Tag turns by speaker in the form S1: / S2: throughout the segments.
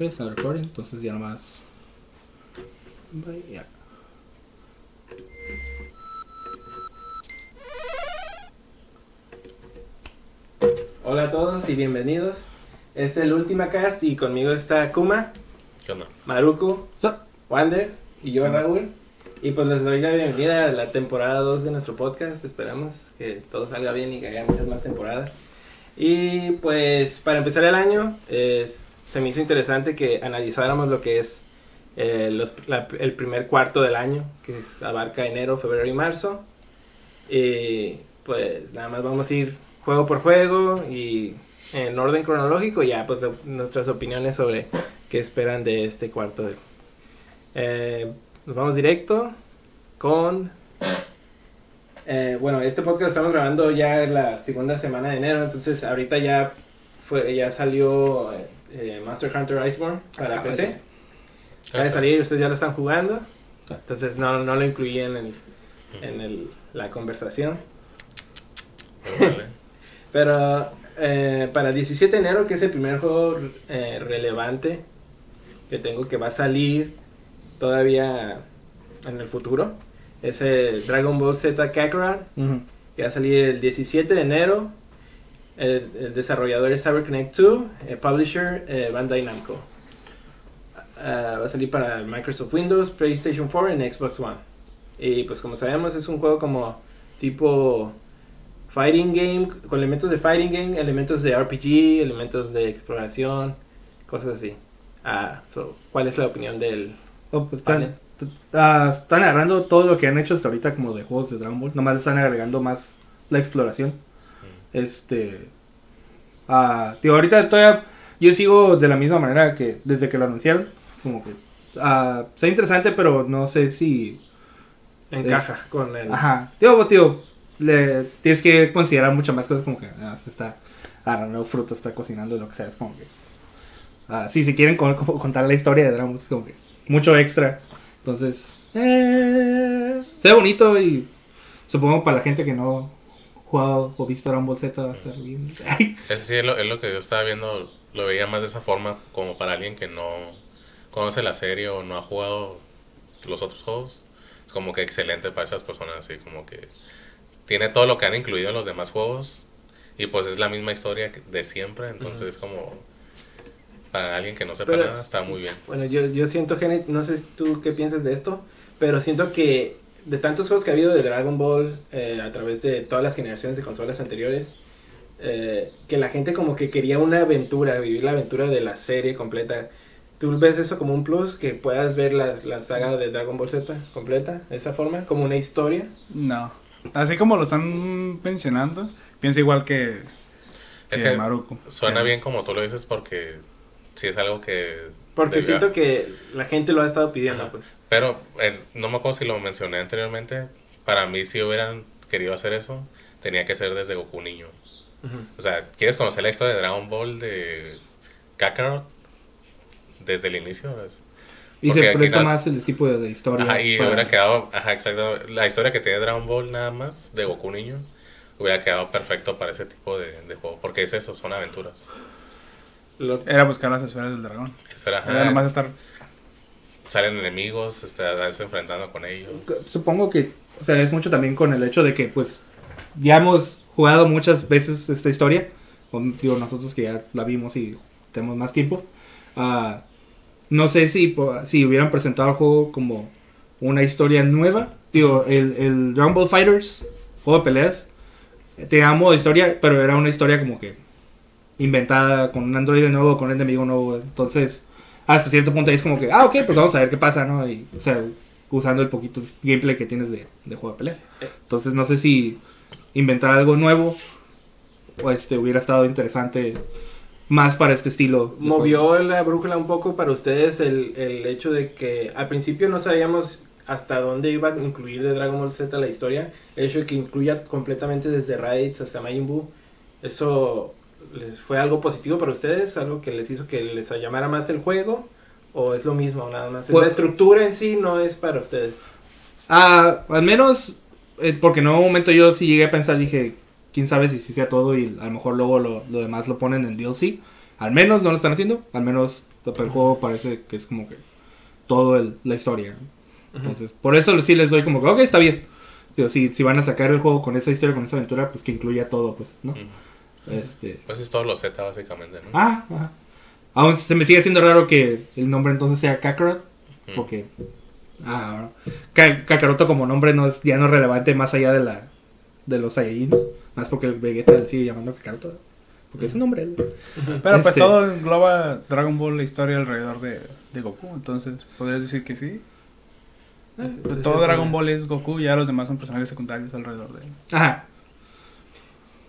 S1: Ok, está recording, entonces ya nomás. Bye, ya.
S2: Hola a todos y bienvenidos. Este es el último cast y conmigo está Kuma,
S3: ¿Qué onda?
S2: Maruku,
S1: So,
S2: Wander y yo Raúl. Y pues les doy la bienvenida a la temporada 2 de nuestro podcast. Esperamos que todo salga bien y que haya muchas más temporadas. Y pues para empezar el año, es- se me hizo interesante que analizáramos lo que es eh, los- la- el primer cuarto del año, que es, abarca enero, febrero y marzo. Y pues nada más vamos a ir juego por juego y en orden cronológico ya pues de- nuestras opiniones sobre qué esperan de este cuarto. Eh, nos vamos directo con... eh, bueno, este podcast lo estamos grabando ya en la segunda semana de enero, entonces ahorita ya fue ya salió eh, Monster Hunter Iceborne para
S1: de
S2: PC. Acaba de salir, ustedes ya lo están jugando, entonces no, no lo incluí en, el, en el- la conversación.
S3: Órale.
S2: Pero eh, para el 17 de enero, que es el primer juego eh, relevante que tengo que va a salir todavía en el futuro, es el Dragon Ball Z Kakarot, que va a salir el 17 de enero. El, el desarrollador es CyberConnect 2, el publisher eh, Bandai Namco. Ah, va a salir para Microsoft Windows, PlayStation 4 y Xbox One. Y pues como sabemos es un juego como tipo fighting game, con elementos de fighting game, elementos de RPG, elementos de exploración, cosas así. Ah, so, ¿Cuál es la opinión del
S1: Oh, pues están, ah, están agarrando todo lo que han hecho hasta ahorita como de juegos de Dragon Ball. Nomás están agregando más la exploración. Este. ah, digo, ahorita todavía yo sigo de la misma manera que desde que lo anunciaron. Como que. está interesante, pero no sé si.
S2: encaja con el...
S1: Ajá. Digo, pues, tío, le, tienes que considerar muchas más cosas como que ah, se está agarrando fruta, está cocinando, lo que sea. Es como que. ah, sí, si quieren con- como contar la historia de es como que mucho extra. Entonces, eh, se ve bonito y supongo para la gente que no jugado o visto Dragon Ball Z va a estar bien.
S3: Ese sí es lo, es lo que yo estaba viendo, lo veía más de esa forma como para alguien que no conoce la serie o no ha jugado los otros juegos. Es como que excelente para esas personas, así como que tiene todo lo que han incluido en los demás juegos y pues es la misma historia de siempre, entonces es como para alguien que no sepa
S2: Pero-
S3: nada está muy bien.
S2: Bueno, yo, yo siento, Genet, no sé tú qué piensas de esto, pero siento que de tantos juegos que ha habido de Dragon Ball eh, a través de todas las generaciones de consolas anteriores, eh, que la gente como que quería una aventura, vivir la aventura de la serie completa. ¿Tú ves eso como un plus? Que puedas ver la, la saga de Dragon Ball Z completa, de esa forma, como una historia.
S4: No. Así como lo están mencionando, pienso igual que,
S3: Es
S4: que Maruko.
S3: suena bien como tú lo dices porque sí es algo que...
S2: Porque siento que la gente lo ha estado pidiendo,
S3: Ajá.
S2: pues.
S3: Pero eh, no me acuerdo si lo mencioné anteriormente. Para mí, si hubieran querido hacer eso, tenía que ser desde Goku niño.
S2: Ujú.
S3: O sea, ¿quieres conocer la historia de Dragon Ball de Kakarot? Desde el inicio. ¿ves?
S1: Y
S3: Porque
S1: se presta más el tipo de, de historia.
S3: Ajá, y
S1: para-
S3: hubiera quedado, ajá, exacto. La historia que tiene Dragon Ball nada más de Goku niño hubiera quedado perfecto para ese tipo de, de juego. Porque es eso, son aventuras.
S2: Lo-
S4: Era buscar las esferas del dragón.
S3: Eso era,
S4: Era nomás estar...
S3: salen enemigos, este, a darse enfrentando con ellos.
S1: Supongo que, o sea, es mucho también con el hecho de que, pues, ya hemos jugado muchas veces esta historia. Con, digo, nosotros que ya la vimos y tenemos más tiempo. Ah, no sé si, si hubieran presentado el juego como una historia nueva. Digo, el, el Dragon Ball Fighters, juego de peleas, tenía modo de historia, pero era una historia como que inventada con un androide nuevo, con un enemigo nuevo. Entonces, hasta cierto punto ahí es como que, ah, ok, pues vamos a ver qué pasa, ¿no? Y, o sea, usando el poquito gameplay que tienes de, de juego de pelea. Entonces, no sé si inventar algo nuevo o este hubiera estado interesante más para este estilo.
S2: movió la brújula un poco para ustedes el, el hecho de que al principio no sabíamos hasta dónde iba a incluir de Dragon Ball Z la historia. El hecho de que incluya completamente desde Raditz hasta Majin Buu, ¿eso les fue algo positivo para ustedes? ¿Algo que les hizo que les llamara más el juego? ¿O es lo mismo nada más?
S1: Pues-
S2: la estructura en sí no es para ustedes.
S1: Ah, al menos, eh, porque en un momento yo sí llegué a pensar, dije, quién sabe si sí sea todo y a lo mejor luego lo, lo demás lo ponen en DLC. al menos no lo están haciendo, al menos el juego parece que es como que todo el- la historia. Entonces, por eso sí les doy como que, ok, está bien. Digo, si, si van a sacar el juego con esa historia, con esa aventura, pues que incluya todo, pues, ¿no? Este,
S3: Pues es todo lo Z básicamente, ¿no?
S1: ah, ajá. Aún se me sigue haciendo raro que el nombre entonces sea Kakarot, porque ah, Ka- Kakaroto como nombre no es ya no es relevante más allá de la de los Saiyajins, más porque el Vegeta sigue llamando Kakaroto, porque es un nombre. ¿no?
S4: Pero pues
S1: Este-
S4: todo engloba Dragon Ball la historia alrededor de, de Goku, entonces podrías decir que sí. Pues todo Dragon Ball es Goku, ya los demás son personajes secundarios alrededor de él.
S1: Ajá.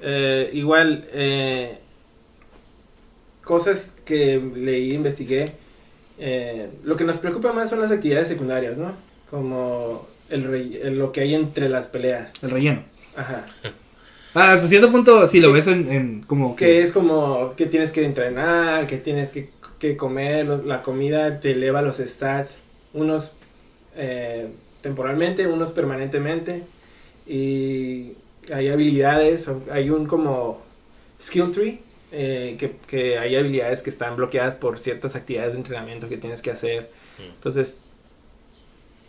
S2: Eh, igual, eh, cosas que leí, investigué. eh, lo que nos preocupa más son las actividades secundarias, ¿no? Como el, el- lo que hay entre las peleas.
S1: El relleno.
S2: Ajá.
S1: Ah, hasta cierto punto, si lo ves en, en como
S2: Que es como que tienes que entrenar, que tienes que, que comer, la comida te eleva los stats, unos eh, temporalmente, unos permanentemente, y hay habilidades, hay un como skill tree, eh, que, que hay habilidades que están bloqueadas por ciertas actividades de entrenamiento que tienes que hacer.
S3: Mm.
S2: Entonces,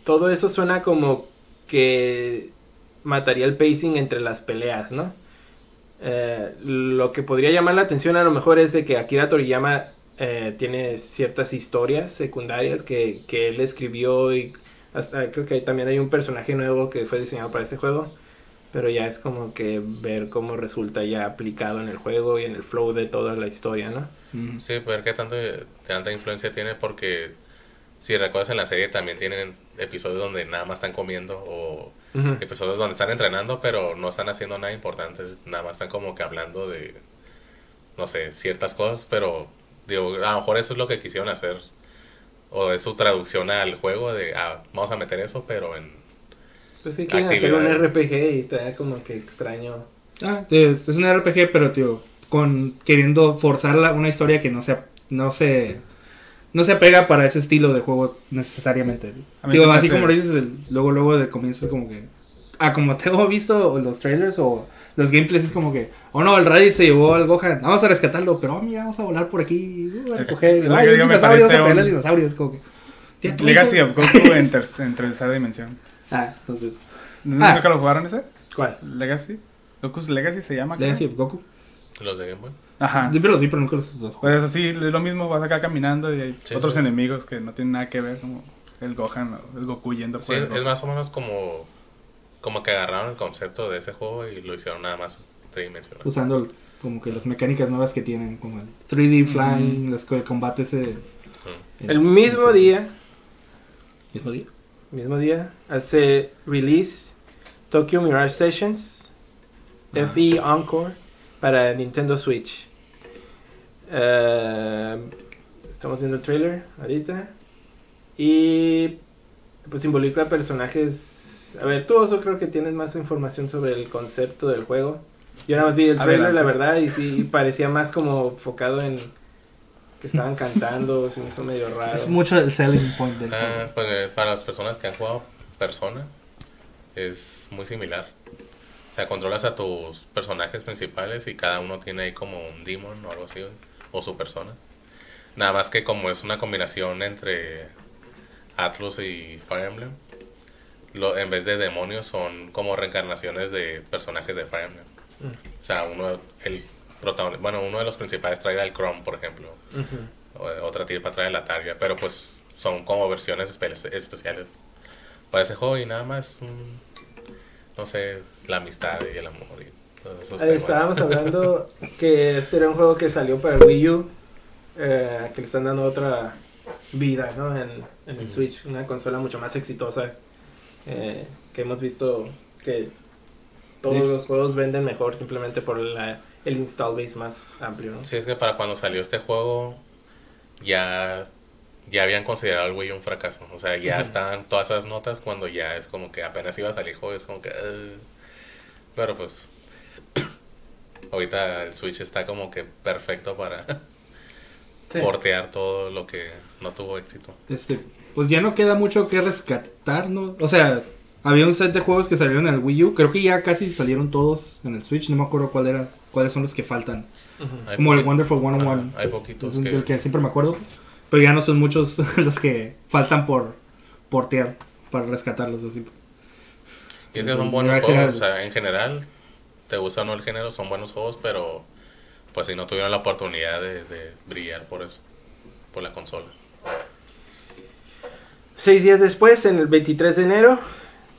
S2: todo eso suena como que mataría el pacing entre las peleas, ¿no? Eh, lo que podría llamar la atención a lo mejor es de que Akira Toriyama eh, tiene ciertas historias secundarias que, que él escribió y hasta creo que también hay un personaje nuevo que fue diseñado para ese juego, pero ya es como que ver cómo resulta ya aplicado en el juego y en el flow de toda la historia, ¿no?
S3: Sí, ver qué tanto, tanta influencia tiene porque si recuerdas en la serie también tienen episodios donde nada más están comiendo o episodios donde están entrenando pero no están haciendo nada importante, nada más están como que hablando de, no sé, ciertas cosas, pero digo, a lo mejor eso es lo que quisieron hacer o es su traducción al juego de, ah, vamos a meter eso, pero en...
S2: Pues sí, quieren hacer un. RPG y está como que extraño.
S1: Ah, es, es un RPG, pero tío, con queriendo forzar la- una historia que no se no se no se apega para ese estilo de juego necesariamente. Digo, así como lo dices, el- luego luego de comienzo es como que ah, como tengo visto los trailers o los gameplays es como que, oh no, el Raditz se llevó al Gohan, vamos a rescatarlo, pero oh, mira, vamos a volar por aquí, uh, a recoger,
S4: Lo
S1: ay, dinosaurios, a pelear dinosaurios, como que.
S4: Legacy of Goku en tercera dimensión.
S1: Ah, entonces,
S4: ¿No
S1: Ah.
S4: nunca lo jugaron ese?
S2: ¿Cuál?
S4: Legacy. Goku's Legacy se llama. creo.
S1: Legacy of Goku.
S3: Los de Game Boy.
S4: Ajá.
S1: Yo los vi, pero nunca los, los jugué.
S4: Pues así, es lo mismo, vas acá caminando y hay
S3: Sí,
S4: otros
S3: sí.
S4: enemigos que no tienen nada que ver, como el Gohan o el Goku yendo por
S3: Sí,
S4: el
S3: es
S4: Goku.
S3: más o menos como, como que agarraron el concepto de ese juego y lo hicieron nada más tridimensional.
S1: usando como que las mecánicas nuevas que tienen, como el 3D flying, las el combate ese.
S3: Mm.
S2: El mismo día,
S1: ¿Mismo día?
S2: Mismo día, hace release Tokyo Mirage Sessions
S1: Ah.
S2: FE Encore para Nintendo Switch. Eh, estamos viendo el trailer ahorita. Y pues involucra personajes. A ver, tú Oso, creo que tienes más información sobre el concepto del juego. Yo nada más vi el trailer,
S4: Adelante.
S2: la verdad, y sí parecía más como enfocado en que estaban cantando, se me hizo medio raro.
S1: Es mucho el selling point del
S3: Ah,
S1: juego.
S3: pues, eh, para las personas que han jugado Persona, es muy similar. O sea, controlas a tus personajes principales y cada uno tiene ahí como un demon o algo así, o su persona. Nada más que como es una combinación entre Atlus y Fire Emblem, lo, en vez de demonios son como reencarnaciones de personajes de Fire Emblem.
S2: Mm.
S3: O sea, uno, el protagonista, bueno, uno de los principales trae al Chrome, por ejemplo.
S2: Ujú.
S3: O- otra tipa trae la Targa, pero pues son como versiones espe- especiales para ese juego y nada más, no sé, la amistad y el amor y todos esos
S2: Ahí
S3: temas.
S2: estábamos hablando que este era un juego que salió para el Wii U, eh, que le están dando otra vida ¿no? en, en el
S3: Ujú.
S2: Switch, una consola mucho más exitosa, eh, que hemos visto que todos los juegos venden mejor simplemente por la- el install base más amplio. ¿no?
S3: Sí, es que para cuando salió este juego ya, ya habían considerado el Wii un fracaso. O sea, ya
S2: Ujú.
S3: estaban todas esas notas cuando ya es como que apenas iba a salir el juego, es como que... Pero pues... Ahorita el Switch está como que perfecto para
S2: Sí.
S3: portear todo lo que no tuvo éxito.
S1: Este, pues ya no queda mucho que rescatar, ¿no? O sea, Había un set de juegos que salieron en el Wii U. Creo que ya casi salieron todos en el Switch. No me acuerdo cuál era, cuáles son los que faltan. Como el Wonderful 101.
S3: Ajá, hay poquitos
S1: Es
S3: que...
S1: del que siempre me acuerdo. Pero ya no son muchos los que faltan por portear para rescatarlos así.
S3: Y es que son buenos juegos, o sea, en general, te gusta o no el género, son buenos juegos, pero pues si no tuvieron la oportunidad de, de brillar por eso, por la consola.
S2: Seis días después, en el 23 de enero,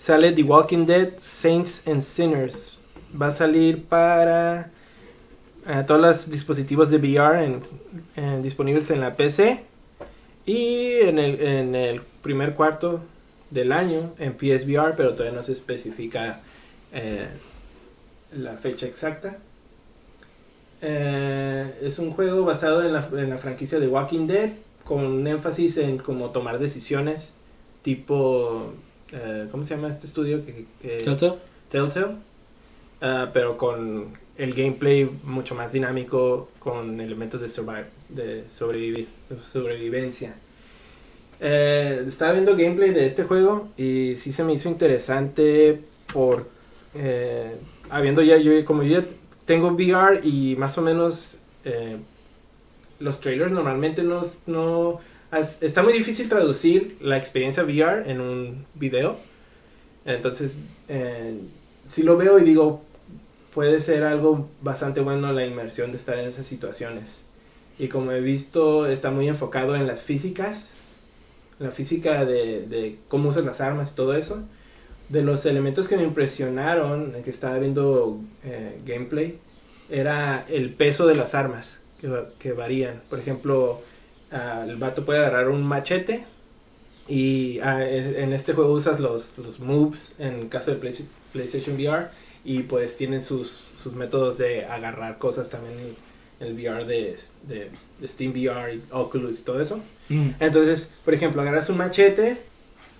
S2: sale The Walking Dead Saints and Sinners. Va a salir para eh, todos los dispositivos de VR en- disponibles en la PC. Y en el, en el primer cuarto del año en PSVR, pero todavía no se especifica eh, la fecha exacta. Eh, es un juego basado en la, en la franquicia de Walking Dead, con énfasis en como tomar decisiones, tipo, eh, ¿cómo se llama este estudio? Que, que-
S1: ¿Telltale?
S2: Telltale, Ah, pero con el gameplay mucho más dinámico, con elementos de, survive, de sobrevivir, de sobrevivencia. Eh, estaba viendo gameplay de este juego y sí se me hizo interesante por eh, habiendo ya yo como yo ya tengo VR y más o menos los trailers normalmente no, está muy difícil traducir la experiencia VR en un video entonces eh, si lo veo y digo puede ser algo bastante bueno la inmersión de estar en esas situaciones y como he visto está muy enfocado en las físicas la física de, de cómo usas las armas y todo eso. De los elementos que me impresionaron, que estaba viendo eh, gameplay, era el peso de las armas, que, que varían. Por ejemplo, ah, el vato puede agarrar un machete y ah, en este juego usas los, los moves, en el caso de Play- PlayStation VR, y pues tienen sus, sus métodos de agarrar cosas también en el VR de, de, de Steam VR y Oculus y todo eso.
S1: Mm.
S2: Entonces, por ejemplo, agarras un machete,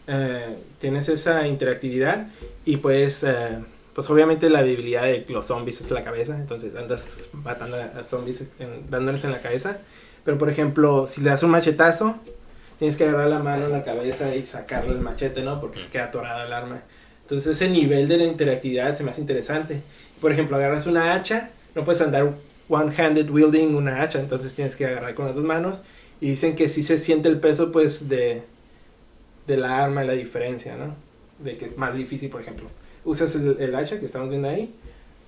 S2: eh, tienes esa interactividad y pues, eh, pues obviamente la debilidad de los zombies es la cabeza, entonces andas matando a a zombies en- dándoles en la cabeza. Pero por ejemplo, si le das un machetazo, tienes que agarrar la mano en la cabeza y sacarle el machete, ¿no? Porque se queda atorada el arma. Entonces ese nivel de la interactividad se me hace interesante. Por ejemplo, agarras una hacha, no puedes andar one-handed wielding una hacha, entonces tienes que agarrar con las dos manos. Y dicen que sí se siente el peso, pues, de, de la arma, la diferencia, ¿no? De que es más difícil, por ejemplo. Usas el, hacha que estamos viendo ahí,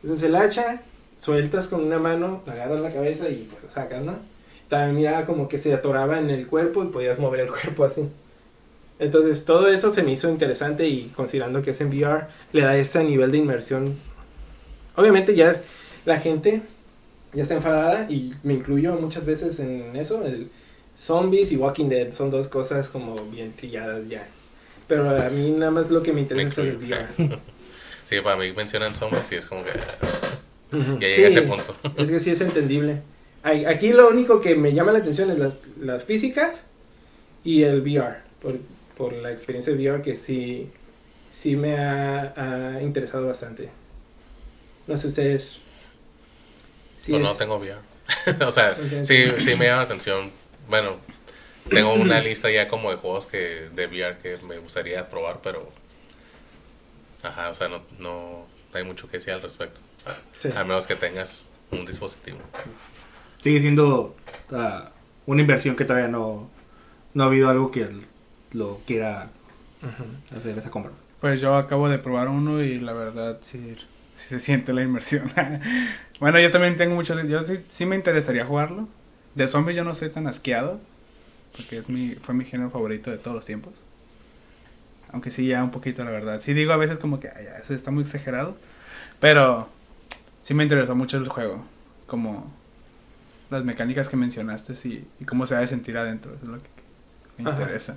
S2: usas el hacha, sueltas con una mano, agarras la cabeza y pues sacas, ¿no? También miraba como que se atoraba en el cuerpo y podías mover el cuerpo así. Entonces todo eso se me hizo interesante y considerando que es en VR, le da ese nivel de inmersión. Obviamente ya es, la gente ya está enfadada y me incluyo muchas veces en eso. El zombies y Walking Dead son dos cosas como bien trilladas ya. Pero a mí nada más lo que me interesa es el. VR.
S3: Sí, para mí mencionan zombies y es como que ya
S2: Sí,
S3: llega a ese punto.
S2: Es que sí es entendible. Aquí lo único que me llama la atención es las, las físicas y el VR. Por, por la experiencia de VR que sí, sí me ha, ha interesado bastante. No sé ustedes.
S3: Pues no
S2: es-
S3: tengo VR. o sea, sí, sí me llama la atención. Bueno, tengo una lista ya como de juegos que de VR que me gustaría probar, pero... Ajá, o sea, no, no hay mucho que decir al respecto.
S2: Sí.
S3: A menos que tengas un dispositivo.
S1: Sigue siendo ah, una inversión que todavía no, no ha habido algo que lo quiera hacer esa compra.
S4: Pues yo acabo de probar uno y la verdad sí, sí se siente la inmersión. bueno, yo también tengo mucho... Yo sí, sí me interesaría jugarlo. De zombies yo no soy tan asqueado. Porque es mi, fue mi género favorito de todos los tiempos. Aunque sí, ya un poquito, la verdad. Sí digo a veces como que "Ay, ya, eso está muy exagerado. Pero sí me interesó mucho el juego. Como las mecánicas que mencionaste sí, y cómo se ha de sentir adentro. Eso es lo que me
S2: Ajá.
S4: interesa.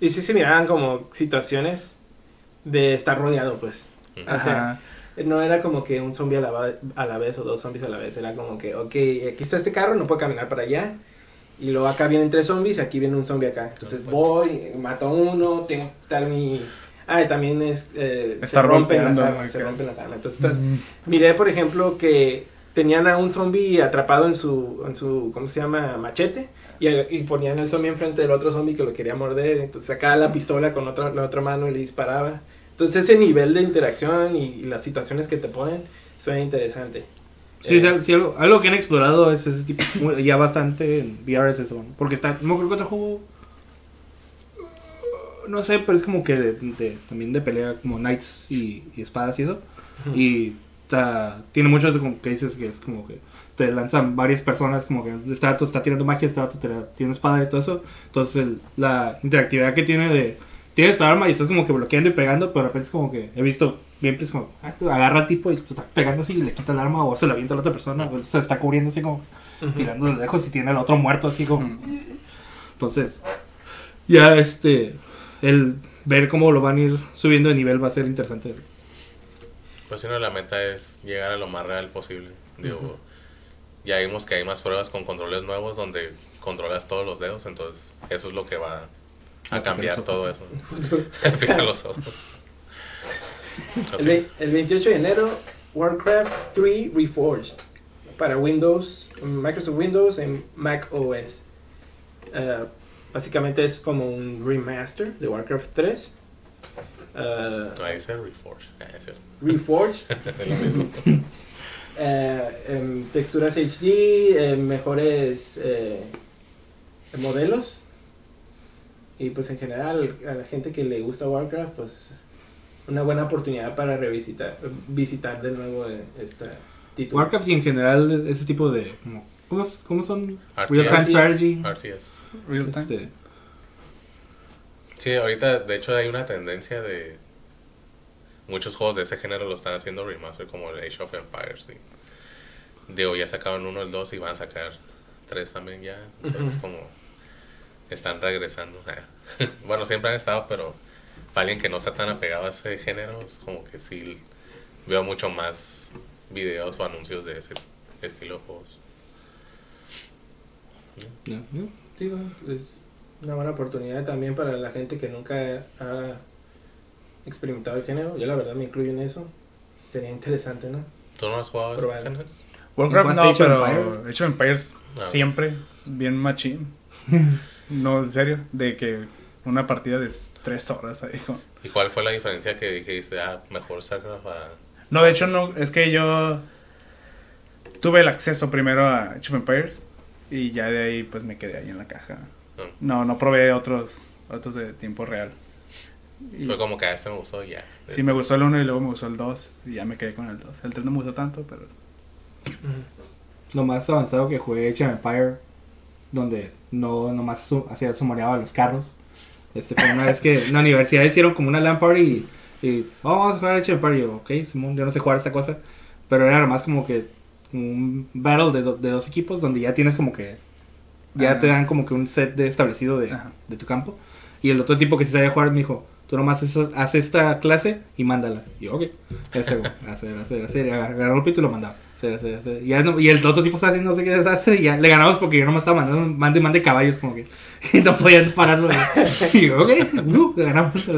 S2: Y sí se miraban como situaciones de estar rodeado, pues.
S3: Ujú.
S2: O sea,
S4: Ajá.
S2: No era como que un zombie a la, a la vez o dos zombies a la vez. Era como que, ok, aquí está este carro, no puedo caminar para allá. Y luego acá vienen tres zombies y aquí viene un zombie acá. Entonces
S3: Ah,
S2: voy, mato a uno, tengo que dar mi... Ah, y también es... eh, se
S4: Está
S2: rompen las armas, se rompen las armas. Entonces estás-
S4: Mm.
S2: miré, por ejemplo, que tenían a un zombie atrapado en su, en su ¿cómo se llama? Machete. Y, y ponían el zombie enfrente del otro zombie que lo quería morder. Entonces sacaba la pistola con otra, la otra mano y le disparaba. Entonces ese nivel de interacción y, y las situaciones que te ponen suena interesante.
S1: Sí,
S2: Eh,
S1: sí, algo, algo que han explorado es ese tipo, ya bastante en VR es eso, porque está, no acuerdo qué otro juego, no sé, pero es como que de, de- también de pelea, como knights y, y espadas y eso, y o sea, tiene muchos como que dices que es como que te lanzan varias personas, como que este vato está tirando magia, este vato te- tiene espada y todo eso, entonces el- la interactividad que tiene de, tienes tu arma y estás como que bloqueando y pegando, pero de repente es como que he visto gameplays como, ah, agarra al tipo y tú estás pegando así y le quita el arma o se la avienta a la otra persona, o se está cubriendo así como tirando de lejos y tiene al otro muerto así como... Entonces, ya este, el ver cómo lo van a ir subiendo de nivel va a ser interesante.
S3: Pues si no, la meta es llegar a lo más real posible. Digo,
S2: Ujú.
S3: ya vimos que hay más pruebas con controles nuevos donde controlas todos los dedos, entonces eso es lo que va a
S1: A
S3: cambiar todo eso. Fija los ojos.
S2: El, el 28 de enero, Warcraft 3 Reforged para Windows, Microsoft Windows en Mac OS. Eh, básicamente es como un remaster de Warcraft 3. Eh,
S3: Ahí dice Reforge. Ah, es cierto.
S2: Reforged,
S3: Es lo mismo.
S2: eh, en texturas HD, en mejores eh, modelos. Y pues en general a la gente que le gusta Warcraft, pues una buena oportunidad para revisitar, visitar de nuevo este título.
S1: Warcraft y en general ese tipo de... Como, ¿cómo, cómo son?
S3: RTS.
S1: Real Time Strategy.
S3: RTS.
S4: Real time.
S1: Este,
S3: Sí, ahorita de hecho hay una tendencia de muchos juegos de ese género lo están haciendo remaster como el Age of Empires. Y, digo, ya sacaron uno, el 2 y van a sacar tres también ya. Entonces como están regresando. bueno, siempre han estado, pero para alguien que no está tan apegado a ese género, es como que sí veo mucho más videos o anuncios de ese estilo de juegos.
S1: ya.
S2: Digo, es una buena oportunidad también para la gente que nunca ha experimentado el género. Yo la verdad me incluyo en eso. Sería interesante, ¿no?
S3: ¿Tú no has jugado ese
S2: Probar.
S3: género?
S4: Warcraft
S1: ¿En
S4: no, pero of Empires
S3: Ah.
S4: siempre, bien machín. no, en serio, de que una partida de tres horas ahí.
S3: ¿Y cuál fue la diferencia que dijiste, ah, mejor StarCraft a...
S4: No, de hecho no, es que yo tuve el acceso primero a Age of Empires y ya de ahí pues me quedé ahí en la caja.
S3: No.
S4: No, no probé otros, otros de tiempo real. Y
S3: Fue como que a este me gustó y ya.
S4: sí, me gustó el 1 y luego me gustó el 2 y ya me quedé con el 2. El 3 no me gustó tanto, pero...
S1: Lo más avanzado que jugué Age of Empire, donde no nomás su, hacía sumoreaba los carros. Este fue una vez que en la universidad hicieron como una LAN party y, y "Oh, vamos a jugar Age of Empire. Y yo, ok, Simón, yo no sé jugar esta cosa. Pero era nomás como que un battle de, do- de dos equipos donde ya tienes como que. Ya
S4: Ah.
S1: te dan como que un set de establecido de, de tu campo. Y el otro tipo que sí sabía jugar me dijo, tú nomás haces, haz esta clase y mándala. Y yo, ok. Hacer, hacer, hacer, hacer. Y agarró el pito y lo mandaba. Hacer, hacer, hacer. Y, ya no- y el otro tipo estaba haciendo no sé qué desastre y ya le ganamos porque yo nomás estaba mandando, mande, mande caballos como que. Y no podían pararlo. Y yo, ok, uh, ganamos.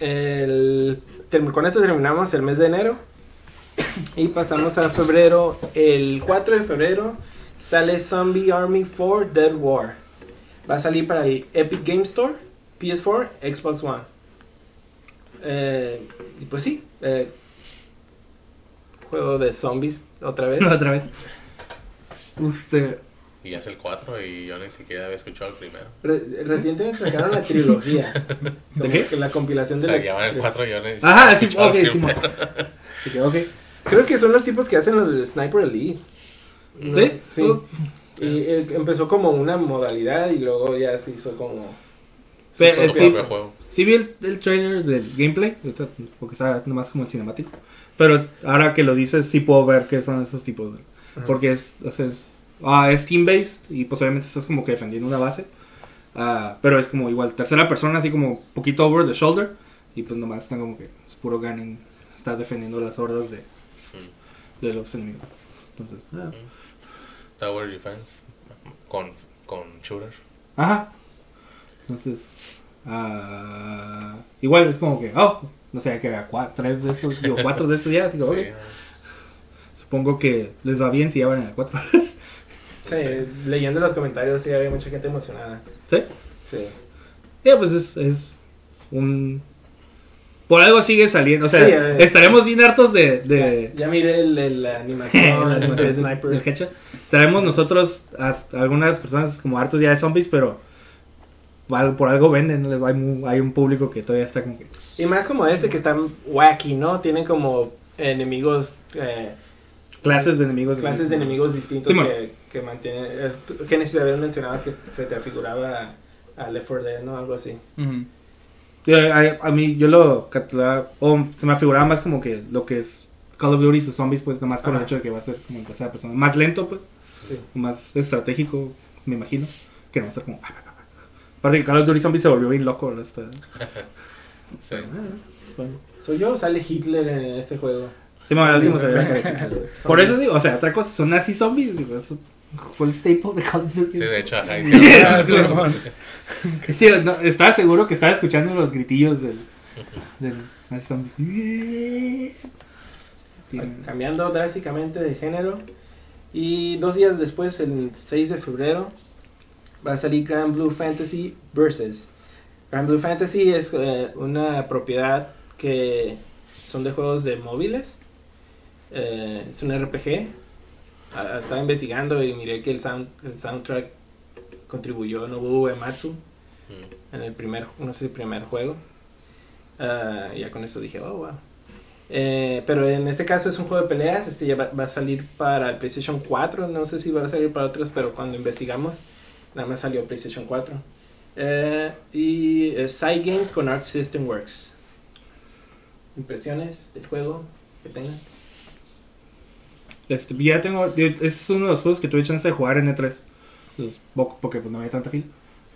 S2: El, con esto terminamos el mes de enero y pasamos a febrero. El 4 de febrero sale Zombie Army 4 Dead War. Va a salir para el Epic Game Store, PS4, Xbox One. Eh, y pues sí, eh, juego de zombies otra vez.
S1: Otra vez. Usted.
S3: Y ya es el 4 y yo ni siquiera había escuchado el primero.
S2: Re- recientemente sacaron la trilogía. Como
S1: qué?
S2: que la compilación
S3: O
S2: de
S3: sea,
S2: la-
S3: ya van el
S2: de-
S3: 4 y yo ni
S1: Ajá, sí, ok, sí,
S3: primero.
S1: Así que, ok.
S2: Creo que son los tipos que hacen los del Sniper Elite. ¿No?
S1: ¿Sí?
S2: Sí. Y eh, empezó como una modalidad y luego ya se hizo como...
S1: Pero,
S3: Su
S1: sí.
S3: juego.
S1: Sí vi el, el trailer del gameplay, porque está nomás como el cinemático. Pero ahora que lo dices, sí puedo ver qué son esos tipos. de-
S2: Ajá.
S1: Porque es, o sea, es, ah, es team-based y pues obviamente estás como que defendiendo una base. Ah, pero es como igual, tercera persona, así como poquito over the shoulder. Y pues nomás están como que es puro gunning. Está defendiendo las hordas de,
S3: Mm.
S1: de los enemigos. Entonces,
S3: Tower Defense con, con shooter.
S1: Ajá. Entonces, ah, igual es como que, oh, no sé, que vea cua- tres de estos, digo, cuatro de estos ya, así que, ok.
S3: Sí,
S1: Supongo que les va bien si ya van a cuatro horas.
S2: Sí, leyendo los comentarios sí había mucha gente emocionada.
S1: ¿Sí?
S2: Sí.
S1: Ya, pues es, es un... Por algo sigue saliendo, o sea,
S2: Sí,
S1: estaremos bien hartos de... de
S2: Ya, ya miré el, el- la animación,
S1: la
S2: sniper.
S1: del headshot. Traemos nosotros a, a algunas personas como hartos ya de zombies, pero por algo venden, hay, un público que todavía está como que...
S2: Y más como este que están wacky, ¿no? Tienen como enemigos, eh,
S1: Clases de enemigos.
S2: clases de enemigos distintos
S1: Sí,
S2: que, que mantienen. eh, Genesis habías mencionado que se te afiguraba a, a Left 4 Dead, ¿no? Algo así.
S1: Sí, a, a mí yo lo catalogaba, o se me afiguraba más como que lo que es Call of Duty y sus zombies, pues nomás por el
S2: Ajá.
S1: hecho de que va a ser como en tercera persona. Más lento, pues,
S2: Sí.
S1: más estratégico, me imagino, que no va a ser como... Aparte que Call of Duty Zombies se volvió bien loco, ¿no? Está-
S3: Sí.
S2: Soy yo, sale Hitler en este juego.
S1: Sí, me último se ve. Por eso digo, o sea, otra cosa, son nazi zombies, digo, eso fue el staple de Call of Duty.
S3: Sí, de hecho, ajá,
S1: Yes.
S3: hicieron-
S4: Simón.
S1: Sí, no, estaba seguro que estaba escuchando los gritillos del,
S2: Cambiando drásticamente de género. Y dos días después, el 6 de febrero, va a salir Grand Blue Fantasy Versus. Grand Blue Fantasy es eh, una propiedad que son de juegos de móviles. Eh, es un RPG. Estaba investigando y miré que el, sound, el soundtrack contribuyó Nobuo Uematsu
S3: Mm.
S2: en el primer, no sé si primer juego. Ah, ya con eso dije, oh, wow. Eh, pero en este caso es un juego de peleas, este ya va, va a salir para el PlayStation 4, no sé si va a salir para otros, pero cuando investigamos, nada más salió PlayStation 4. Eh, y eh, Side Games con Arc System Works. Impresiones del juego que tengan.
S1: Este, ya tengo, es uno de los juegos que tuve chance de jugar en E3. Los, poco- porque pues, no había tanta fila.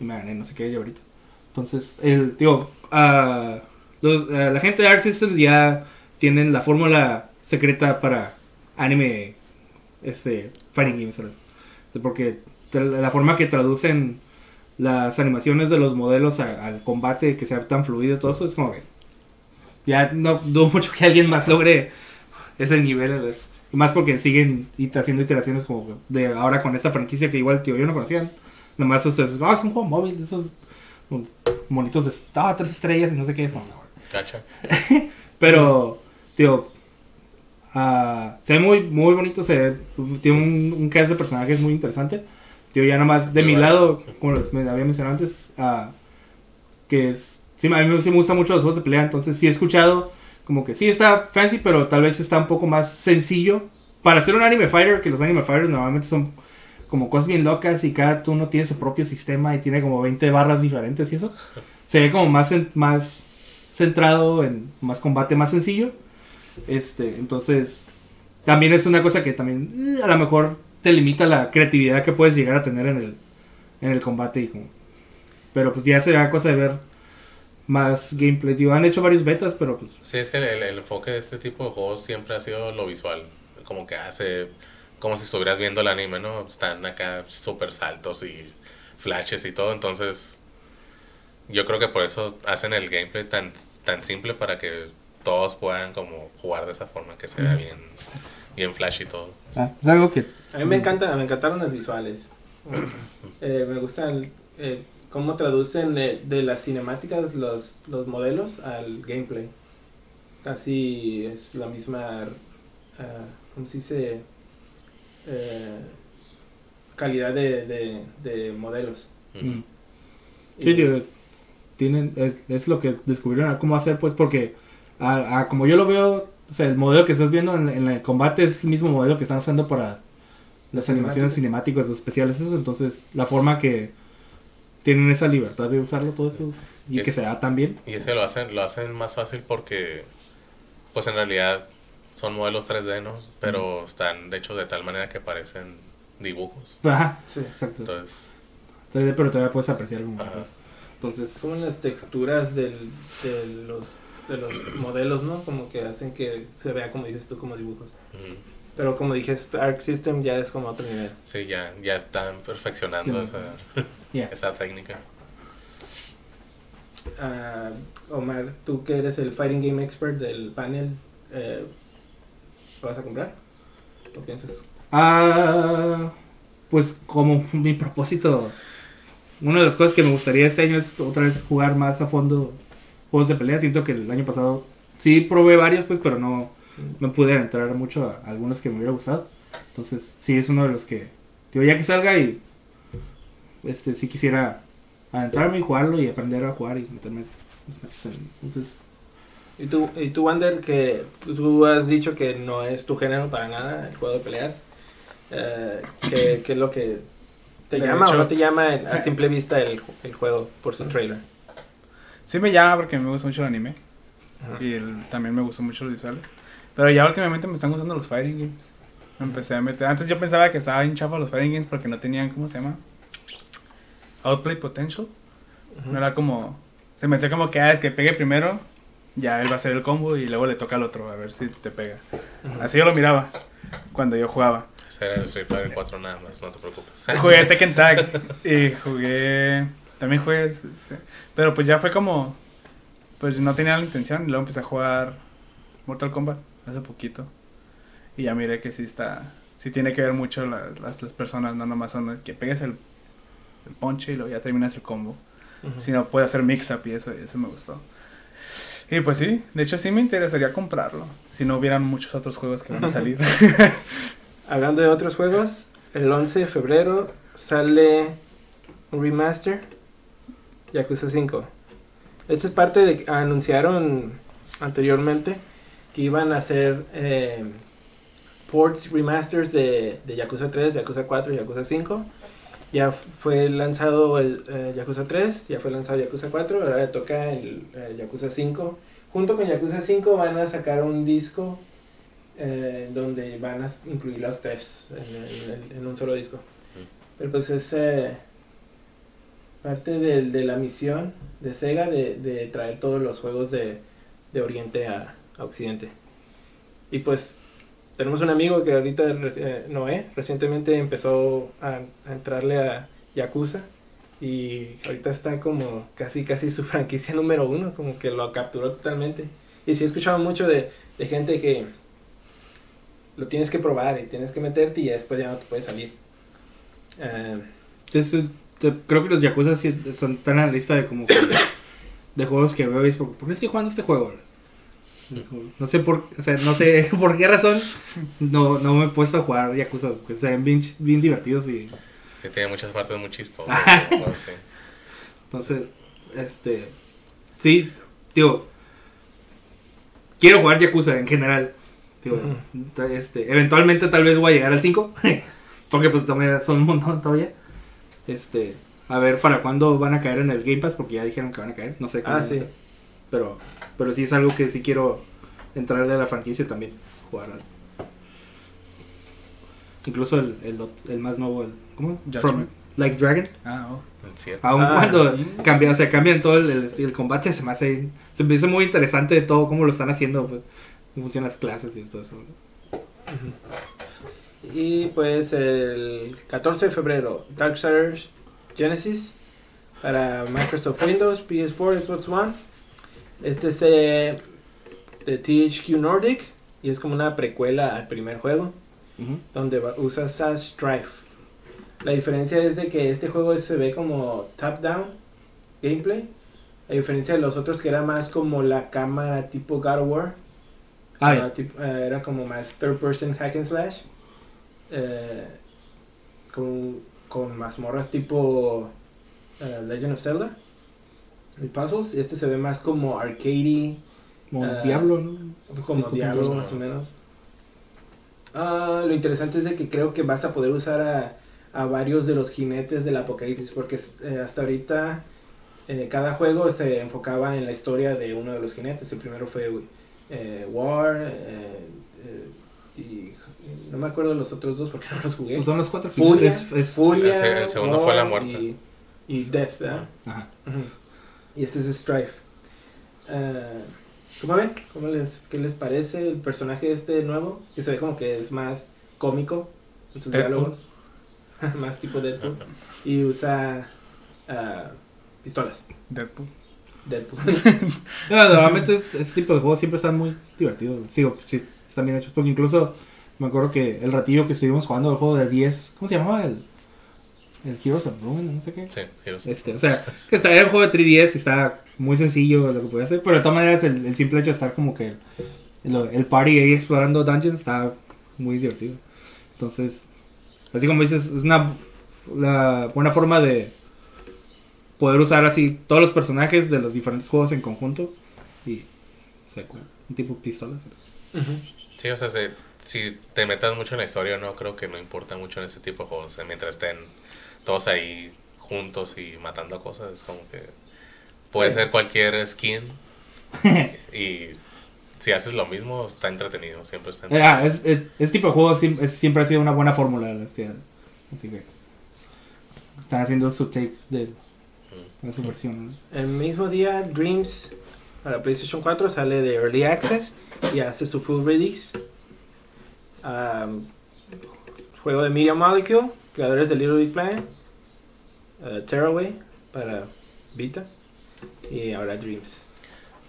S1: Y me gané no sé qué y ahorita. Entonces, el, digo, ah, la gente de Arc Systems ya tienen la fórmula secreta para anime este, fighting games. ¿sabes? Porque la forma que traducen las animaciones de los modelos al combate, que sea tan fluido, todo eso, es como que ya no dudo mucho que alguien más logre ese nivel. ¿sabes? Y más porque siguen haciendo iteraciones como de ahora con esta franquicia que igual tío yo no conocían. Nomás este, ah, es un juego móvil de esos monitos de ah, tres estrellas y no sé qué es.
S3: Cacha.
S1: Pero, tío, ah, se ve muy, muy bonito, se ve- tiene un, un cast de personajes muy interesante. Tío, ya nomás de
S3: Muy
S1: mi
S3: bueno.
S1: lado, como les había mencionado antes, ah, que es, sí, a mí sí me gustan mucho los juegos de pelea, entonces sí he escuchado como que sí está fancy, pero tal vez está un poco más sencillo. Para ser un anime fighter, que los anime fighters normalmente son como cosas bien locas y cada uno tiene su propio sistema y tiene como 20 barras diferentes y eso. Se ve como más, más centrado en más combate más sencillo. Este, entonces, también es una cosa que también eh, a lo mejor te limita la creatividad que puedes llegar a tener en el, en el combate. Y como, pero pues ya será cosa de ver más gameplay. Digo, han hecho varios betas, pero pues
S3: Sí, es que el, el- el enfoque de este tipo de juegos siempre ha sido lo visual. Como que hace. Como si estuvieras viendo el anime, ¿no? Están acá súper saltos y flashes y todo. Entonces. Yo creo que por eso hacen el gameplay tan, tan simple para que todos puedan como jugar de esa forma, que se vea bien, bien flash y todo.
S1: ah, es algo que
S2: A mí me encanta, me encantaron las visuales. Eh, me gustan eh, cómo traducen de, de las cinemáticas los, los modelos al gameplay. Casi es la misma, ah, ¿cómo se dice? Eh, calidad de, de, de modelos.
S1: Mm. Sí, tío, tienen, es, es lo que descubrieron a cómo hacer, pues, porque a, a como yo lo veo, o sea, el modelo que estás viendo en, en el combate es el mismo modelo que están usando para las animaciones cinemáticas o especiales, eso, entonces la forma que tienen esa libertad de usarlo, todo eso, y
S3: Es-
S1: que se da tan bien.
S3: Y ese lo hacen, lo hacen más fácil porque, pues en realidad son modelos 3D, ¿no? Pero están de hecho de tal manera que parecen dibujos.
S1: Ajá,
S2: Sí.
S1: exacto.
S3: Entonces,
S1: 3D, pero todavía puedes apreciar algunas
S3: Ajá.
S1: cosas. Entonces,
S2: Son las texturas del, de, los, de los modelos, ¿no? Como que hacen que se vea, como dices tú, como dibujos. Pero como dije, Arc System ya es como otro nivel.
S3: sí, ya, ya están perfeccionando
S1: Sí.
S3: esa,
S1: ya.
S3: esa técnica.
S2: Ah, Omar, tú que eres el Fighting Game Expert del panel, eh, ¿lo vas a comprar? ¿Qué piensas?
S1: Ah, pues como mi propósito, una de las cosas que me gustaría este año es otra vez jugar más a fondo juegos de pelea. Siento que el año pasado sí probé varios, pues, pero no, no pude entrar mucho a algunos que me hubiera gustado. Entonces, sí, es uno de los que, digo, ya que salga y, este, sí quisiera adentrarme y jugarlo y aprender a jugar y meterme. Entonces,
S2: ¿Y tú, y tú, Wander, que tú has dicho que no es tu género para nada el juego de peleas? Eh, ¿qué, qué es lo que te
S4: De
S2: llama
S4: hecho-
S2: o no te llama a simple vista el, el juego por su trailer?
S4: Sí me llama porque me gusta mucho el anime.
S2: Ajá.
S4: Y el- también me gustan mucho los visuales. Pero ya últimamente me están gustando los fighting games. Me empecé a meter. Antes yo pensaba que estaba bien chafa los fighting games porque no tenían, ¿cómo se llama? Outplay potential.
S2: Ujú.
S4: No era como. Se me hacía como que ah, el que pegue primero, ya él va a hacer el combo y luego le toca al otro a ver si te pega.
S2: Ujú.
S4: Así yo lo miraba cuando yo jugaba.
S3: Ese era el Street Fighter 4 nada más, no te preocupes.
S4: Jugué Tekken Tag y jugué. También jugué. sí, sí. Pero pues ya fue como. Pues no tenía la intención y luego empecé a jugar Mortal Kombat hace poquito. Y ya miré que sí está. Sí tiene que ver mucho la- las, las personas, no nomás son que pegues el, el ponche y luego ya terminas el combo.
S2: Ujú.
S4: Sino puede hacer mix-up y eso, eso me gustó. Y pues sí, de hecho sí me interesaría comprarlo. Si no hubieran muchos otros juegos que van a salir.
S2: Hablando de otros juegos, el 11 de febrero sale un remaster Yakuza 5. Esto es parte de anunciaron anteriormente que iban a hacer eh, ports remasters de, de Yakuza 3, Yakuza 4 y Yakuza 5. Ya fue lanzado el eh, Yakuza 3, ya fue lanzado Yakuza 4, ahora toca el Yakuza 5. Junto con Yakuza 5 van a sacar un disco eh, donde van a incluir los tres en, en- en un solo disco. Pero pues es eh, parte del- de, la misión de Sega de, de traer todos los juegos de, de Oriente a, a Occidente. Y pues tenemos un amigo que ahorita, eh, Noé, recientemente empezó a, a entrarle a Yakuza. Y ahorita está como casi casi su franquicia número uno, como que lo capturó totalmente. Y sí he escuchado mucho de, de gente que lo tienes que probar y tienes que meterte y después ya no te puedes salir.
S1: Te- creo que los Yakuza son tan en la lista de como de juegos que veo y porque, ¿por qué estoy jugando este juego? No sé por, o sea, no sé por qué razón no, no me he puesto a jugar Yakuza, porque se ven bien, bien divertidos y
S3: Sí, tiene muchas partes muy chistosas.
S1: Ah. entonces, este, sí, digo, quiero jugar Yakuza en general, digo, este, eventualmente tal vez voy a llegar al 5, porque pues todavía son un montón todavía, este, a ver para cuándo van a caer en el Game Pass, porque ya dijeron que van a caer, no sé cuándo,
S2: Ah, sí.
S1: pero, pero sí es algo que sí quiero entrarle a la franquicia también, jugar al- Incluso el, el, más nuevo, el, ¿cómo? From Like Dragon.
S4: ah, oh.
S1: Aun
S2: Ah,
S1: cuando cambia, o sea, cambian todo el, el, el combate, se me hace, se me hace muy interesante todo cómo lo están haciendo, pues, cómo funcionan las clases y todo eso.
S2: y pues el 14 de febrero, Darksiders Genesis para Microsoft Windows, PS4, Xbox One. Este es eh, de THQ Nordic y es como una precuela al primer juego. Donde va- usas a Strife. La diferencia es de que este juego se ve como top-down gameplay, a diferencia de los otros que era más como la cámara tipo God of War.
S1: Ah,
S2: Ah, eh, era como más third person hack and slash. eh, con, con mazmorras tipo Legend of Zelda y puzzles. Y este se ve más como arcade,
S1: Como
S2: Ah,
S1: Diablo, ¿no?
S2: como
S1: Sí,
S2: Diablo más o menos. Ah, lo interesante es de que creo que vas a poder usar a, a varios de los jinetes del apocalipsis porque eh, hasta ahorita eh, cada juego se enfocaba en la historia de uno de los jinetes. El primero fue eh, War eh, eh, y no me acuerdo de los otros dos porque no los jugué.
S1: Pues son los cuatro
S2: Furia,
S1: es, es-
S2: Furia,
S3: El se- el segundo fue La Muerte.
S2: Y, y Death, ¿verdad?
S1: Ajá.
S2: Y este es Strife. Ah, ¿Cómo ven? ¿Cómo les, ¿Qué les parece el personaje este nuevo? Que se ve como que es más cómico en sus
S4: Deadpool.
S2: diálogos. más tipo Deadpool. Y usa ah, pistolas.
S4: Deadpool.
S2: Deadpool.
S1: No, normalmente es- este tipo de juegos siempre están muy divertidos. Sigo, sí, están bien hechos. Porque incluso me acuerdo que el ratillo que estuvimos jugando el juego de 10, ¿cómo se llamaba? El el Heroes of Ruin, no sé qué.
S3: Sí, Heroes.
S1: Este, o sea, que está, era un juego de 3DS y está muy sencillo lo que puede hacer, pero de todas maneras el, el simple hecho de estar como que el, el party ahí explorando dungeons está muy divertido. Entonces, así como dices, es una la buena forma de poder usar así todos los personajes de los diferentes juegos en conjunto y o sea, un tipo pistolas.
S3: Sí, o sea, si, si te metas mucho en la historia, no creo que no importa mucho en ese tipo de juegos. O sea, mientras estén todos ahí juntos y matando cosas, es como que puede
S2: Sí.
S3: ser cualquier skin y si haces lo mismo, está entretenido, siempre está
S1: Eh, ah, es, es- este tipo de juegos siempre ha sido una buena fórmula. Este, así que están haciendo su take de, de su versión. ¿no?
S2: El mismo día, Dreams para PlayStation 4 sale de Early Access y hace su full release. Am, juego de Media Molecule, creadores de Little Big Planet, uh, Tearaway para Vita y ahora Dreams.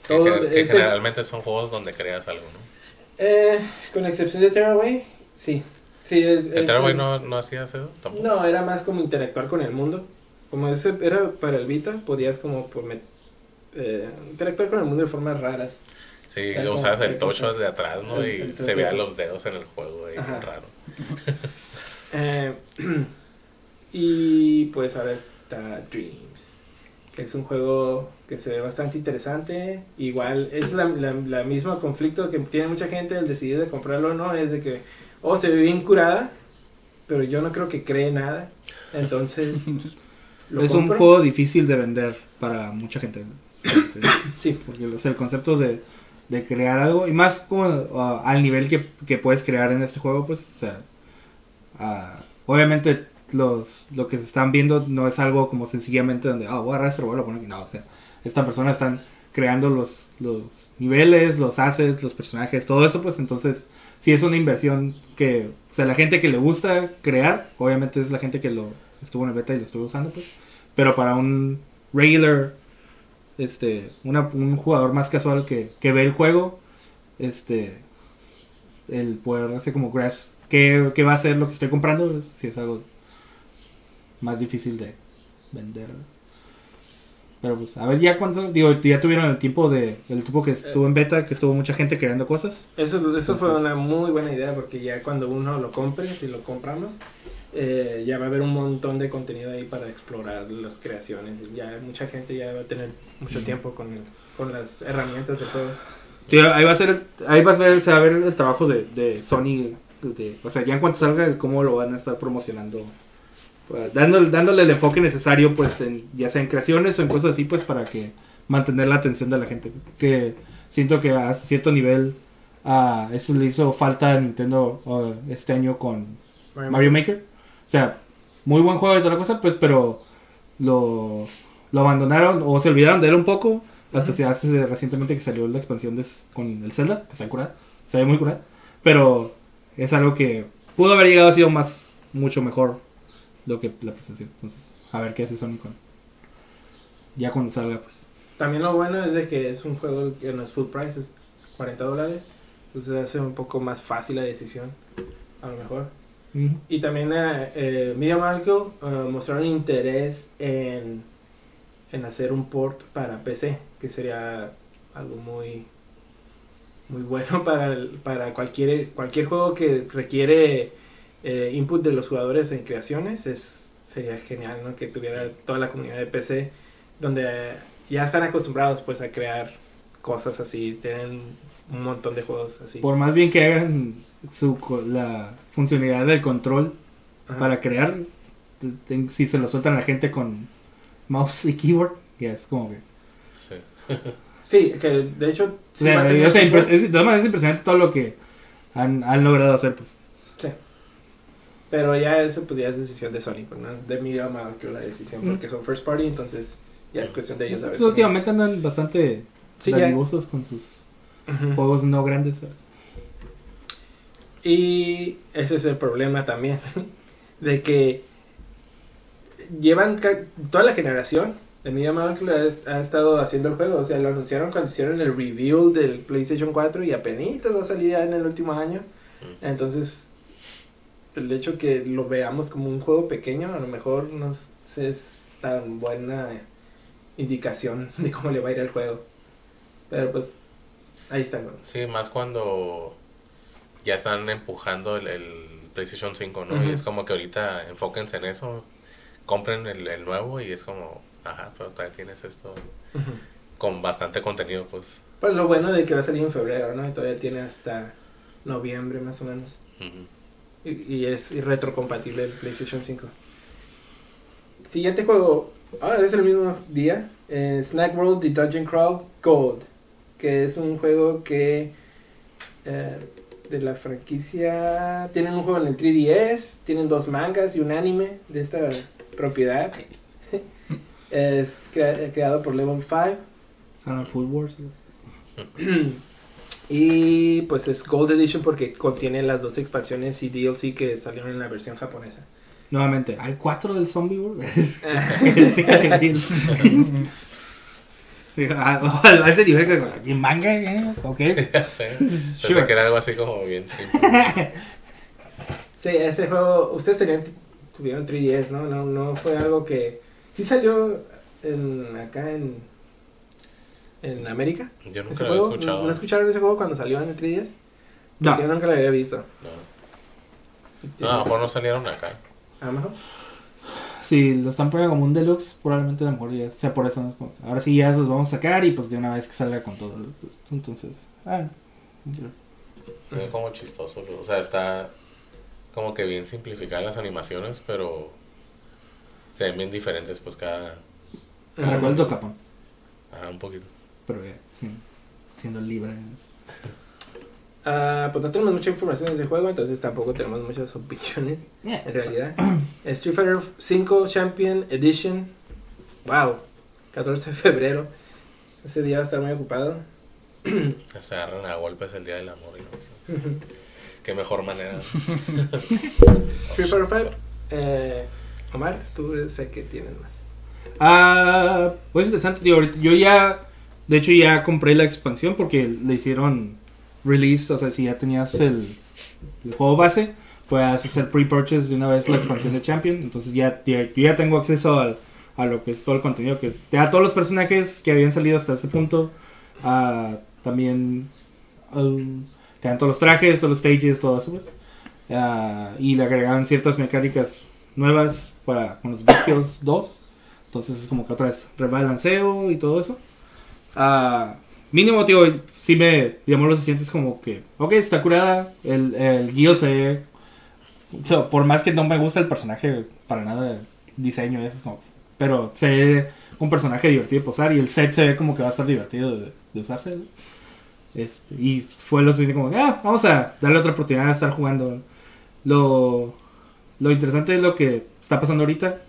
S3: Que,
S2: Todo
S3: que-
S2: este-
S3: generalmente son juegos donde creas algo, ¿no?
S2: Eh, con excepción de Tearaway, sí. sí es,
S3: ¿El
S2: es-
S3: Terraway no, no hacía eso tampoco?
S2: No, era más como interactuar con el mundo. Como ese era para el Vita, podías como por eh, interactuar con el mundo de formas raras.
S3: Sí, usabas el tocho desde atrás, ¿no?
S2: el-
S3: Y
S2: el
S3: se veían los dedos en el juego,
S2: Ajá.
S3: raro.
S2: Eh, y pues ahora está Dreams, que es un juego que se ve bastante interesante. Igual es la, la, la misma conflicto que tiene mucha gente el decidir de comprarlo o no, es de que, oh, se ve bien curada, pero yo no creo que cree nada. Entonces, lo
S1: Es un juego difícil de vender para mucha gente.
S2: Sí,
S1: Porque o sea, el concepto de, de crear algo, y más como ah, al nivel que, que puedes crear en este juego, pues, o sea, ah, obviamente los, lo que se están viendo no es algo como sencillamente donde, ah, voy a agarrar robot y lo pongo aquí. No, o sea, esta persona están creando los, los niveles, los assets, los personajes, todo eso, pues entonces, sí es una inversión que, o sea, la gente que le gusta crear, obviamente es la gente que lo estuvo en el beta y lo estuvo usando, pues, pero para un regular este una- un jugador más casual que, que ve el juego este el poder hacer como grasp qué, qué va a ser lo que estoy comprando si es algo más difícil de vender pero pues a ver ya cuánto digo ya tuvieron el tiempo de el tiempo que estuvo en beta que estuvo mucha gente creando cosas
S2: Eso, eso fue una muy buena idea porque ya cuando uno lo compre, si lo compramos, eh, ya va a haber un montón de contenido ahí para explorar las creaciones. Ya mucha gente ya va a tener mucho tiempo con, el- con las herramientas de todo.
S1: Ahí va a ser el- ahí vas a ver se va a ver el trabajo de, de Sony de- o sea ya en cuanto salga el cómo lo van a estar promocionando pues, dándole, dándole el enfoque necesario pues en, ya sea en creaciones o en cosas así pues para que mantener la atención de la gente. Que siento que a cierto nivel a eso le hizo falta a Nintendo uh, este año con Mario Maker. O sea muy buen juego y toda la cosa pues pero lo, lo abandonaron o se olvidaron de él un poco hasta,
S2: Ujú.
S1: se- hasta recientemente que salió la expansión de, con el Zelda que está curada se ve muy curada pero es algo que pudo haber llegado a sido más mucho mejor lo que la presentación entonces a ver qué hace Sony con ya cuando salga pues
S2: También lo bueno es de que es un juego que no es full price, es 40 dólares. Entonces hace un poco más fácil la decisión, a lo mejor. Y también eh, eh, Media Marco eh, mostraron interés en, en hacer un port para PC, que sería algo muy muy bueno para, el- para cualquier, cualquier juego que requiere eh, input de los jugadores en creaciones. Es, sería genial ¿no? que tuviera toda la comunidad de PC, donde eh, ya están acostumbrados pues a crear cosas así, tienen un montón de juegos así.
S1: por más bien que hagan su co- la funcionalidad del control
S2: Ajá.
S1: para crear si se lo sueltan a la gente con mouse y keyboard ya es como que
S3: Sí.
S2: Sí, que de hecho... sí
S1: sea, o sea,
S2: support.
S1: impres- es, impresionante todo lo que han, han logrado hacer pues
S2: Sí. Pero ya eso pues ya es decisión de Sony, pues, ¿no? de Media Molecule la decisión,
S1: Mm.
S2: porque son first party, entonces ya es cuestión de ellos saber.
S1: Pues, últimamente andan bastante
S2: Sí,
S1: dadivosos con sus juegos no grandes ¿sabes?
S2: Y ese es el problema también, de que llevan toda la generación de Media Molecule ha, estado haciendo el juego, o sea, lo anunciaron cuando hicieron el review del PlayStation 4 y apenas va a salir ya en el último año, entonces el hecho que lo veamos como un juego pequeño, a lo mejor no es tan buena indicación de cómo le va a ir al juego. Pero pues, ahí está.
S3: Sí, más cuando ya están empujando el, el PlayStation 5, ¿no? Y es como que ahorita enfóquense en eso, compren el, el nuevo y es como, ajá, pero todavía tienes esto con bastante contenido, pues.
S2: Pues lo bueno de que va a salir en febrero, ¿no? Y todavía tiene hasta noviembre más o menos. Y, y es retrocompatible el PlayStation 5. Siguiente juego, ah, es el mismo día, eh, Snack World The Dungeon Crawl Gold, que es un juego que eh, de la franquicia tienen un juego en el 3DS, tienen dos mangas y un anime de esta propiedad. Es crea- creado por Level 5
S1: Son Food Wars.
S2: y pues es Gold Edition porque contiene las dos expansiones y DLC que salieron en la versión japonesa.
S1: Nuevamente, hay cuatro del Zombie World. Sí, que te- Digo, ah, A ese nivel que ¿y manga, ¿eh? ok.
S3: ya sé. Pensé
S1: Sure.
S3: que era algo así como bien.
S2: Sí, este juego, ustedes tenían, tuvieron 3DS, ¿no? No, no fue algo que... Sí salió en, acá en, en América.
S3: Yo nunca lo había
S2: juego.
S3: escuchado.
S2: ¿No escucharon ese juego cuando salió en el 3DS?
S1: No,
S2: Yo nunca lo había visto.
S3: No. No, a lo mejor no salieron acá.
S2: A lo mejor.
S1: si lo están poniendo como un deluxe, probablemente a lo mejor ya sea por eso. ¿no? Como, Ahora sí ya los vamos a sacar y pues de una vez que salga con todo. Entonces, ah,
S3: Es como chistoso. O sea, está como que bien simplificadas las animaciones, pero se ven bien diferentes, pues cada.
S1: el Docapón,
S3: Ajá, un poquito.
S1: pero ya, sí, siendo libre.
S2: Ah, pues no tenemos mucha información de ese juego, entonces tampoco tenemos muchas opiniones. En realidad. Street Fighter 5 Champion Edition. Wow. 14 de febrero. Ese día va a estar muy ocupado.
S3: Se agarran a golpes el día del amor. y no sé. Qué mejor manera.
S2: Street Fighter 5. Eh, Omar, tú sé que tienes más.
S1: Ah, pues interesante, ahorita yo ya, de hecho ya compré la expansión porque le hicieron release, o sea, si ya tenías el, juego base, puedes hacer pre-purchase de una vez la expansión de Champion, entonces ya, ya- ya tengo acceso al- a lo que es todo el contenido, que te da todos los personajes que habían salido hasta ese punto, ah, también um, te dan todos los trajes, todos los stages, todo eso, pues. Ah, y le agregaron ciertas mecánicas nuevas para con los Skills 2. Entonces es como que otra vez rebalanceo y todo eso. Ah, mínimo, tío, sí me llamó lo suficiente. Es como que, ok, está curada. El, el Gil se o sea, por más que no me gusta el personaje, para nada, el diseño, eso es como. Pero ve un personaje divertido de posar y el set se ve como que va a estar divertido de, de usarse. Este, y fue lo suficiente como, ah, vamos a darle otra oportunidad a estar jugando. Lo, lo interesante es lo que está pasando ahorita.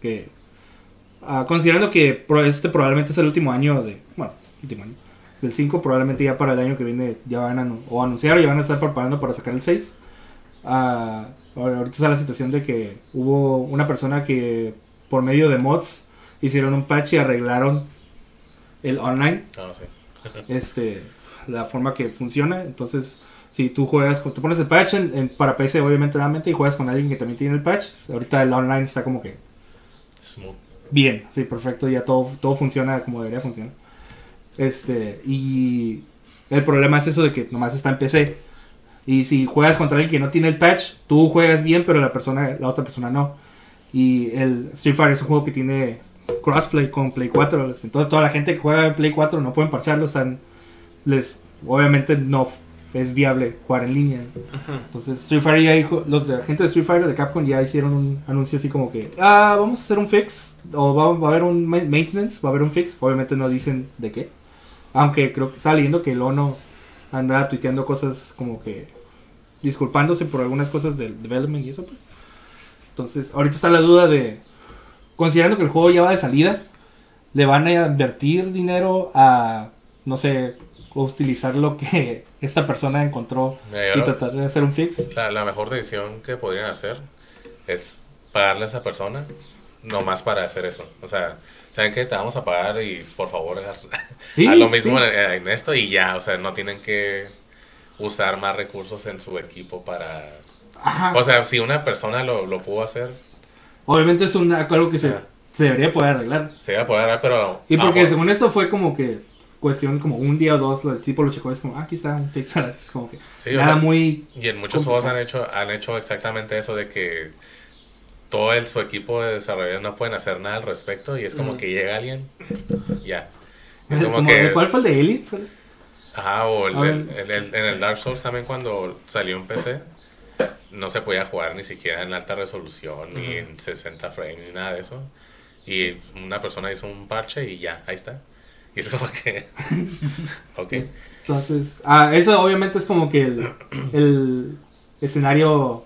S1: Que ah, considerando que este probablemente es el último año de. Bueno, último año. Del 5, probablemente ya para el año que viene ya van a o anunciar o ya van a estar preparando para sacar el 6. Ah, ahora- ahorita está la situación de que hubo una persona que por medio de mods hicieron un patch y arreglaron el online
S3: No, sí.
S1: este la forma que funciona entonces si tú juegas con, te pones el patch en, en- para PC obviamente nuevamente y juegas con alguien que también tiene el patch ahorita el online está como que
S3: Smooth.
S1: bien sí perfecto ya todo todo funciona como debería funcionar. Este y el problema es eso de que nomás está en PC y si juegas contra alguien que no tiene el patch tú juegas bien pero la persona la otra persona no. Y el Street Fighter es un juego que tiene crossplay con Play 4 entonces toda la gente que juega en Play 4 no pueden parcharlo están les obviamente no es viable jugar en línea. Entonces Street Fighter ya dijo los de la gente de Street Fighter de Capcom ya hicieron un anuncio así como que ah vamos a hacer un fix o va, va a haber un ma- maintenance va a haber un fix. Obviamente no dicen de qué. Aunque creo que está leyendo que el Ono anda tuiteando cosas como que disculpándose por algunas cosas del development y eso pues. Entonces ahorita está la duda de considerando que el juego ya va de salida le van a invertir dinero a no sé utilizar lo que esta persona encontró y tratar de hacer un fix
S3: La, la mejor decisión que podrían hacer es pagarle a esa persona nomás para hacer eso. O sea, ¿saben qué? Te vamos a pagar y por favor
S1: Sí,
S3: haz lo mismo
S1: sí.
S3: en, en esto y ya. O sea, no tienen que usar más recursos en su equipo para...
S1: Ajá.
S3: O sea, si una persona lo, lo pudo hacer,
S1: Obviamente es una, algo que se, se debería poder arreglar.
S3: se iba a poder dar, pero...
S1: Y porque según esto fue como que cuestión como un día o dos, el tipo lo checó, es como, ah, aquí está un fix, es como que
S3: Sí, o
S1: nada
S3: sea,
S1: muy...
S3: Y en muchos
S1: complicado.
S3: juegos han hecho, han hecho exactamente eso de que todo el, su equipo de desarrolladores no pueden hacer nada al respecto y es como
S2: Ujú.
S3: que llega alguien, ya. Es como
S1: como-
S3: que...
S1: ¿Cuál fue el de Aliens? ¿Cuál es?
S3: Ajá, o el,
S1: A ver.
S3: el- el- en el Dark Souls también cuando salió en PC, no se podía jugar ni siquiera en alta resolución, ni en 60 frames, ni nada de eso. Y una persona hizo un parche y ya, ahí está. Y es como que... ok.
S1: Entonces, ah, eso obviamente es como que el, el escenario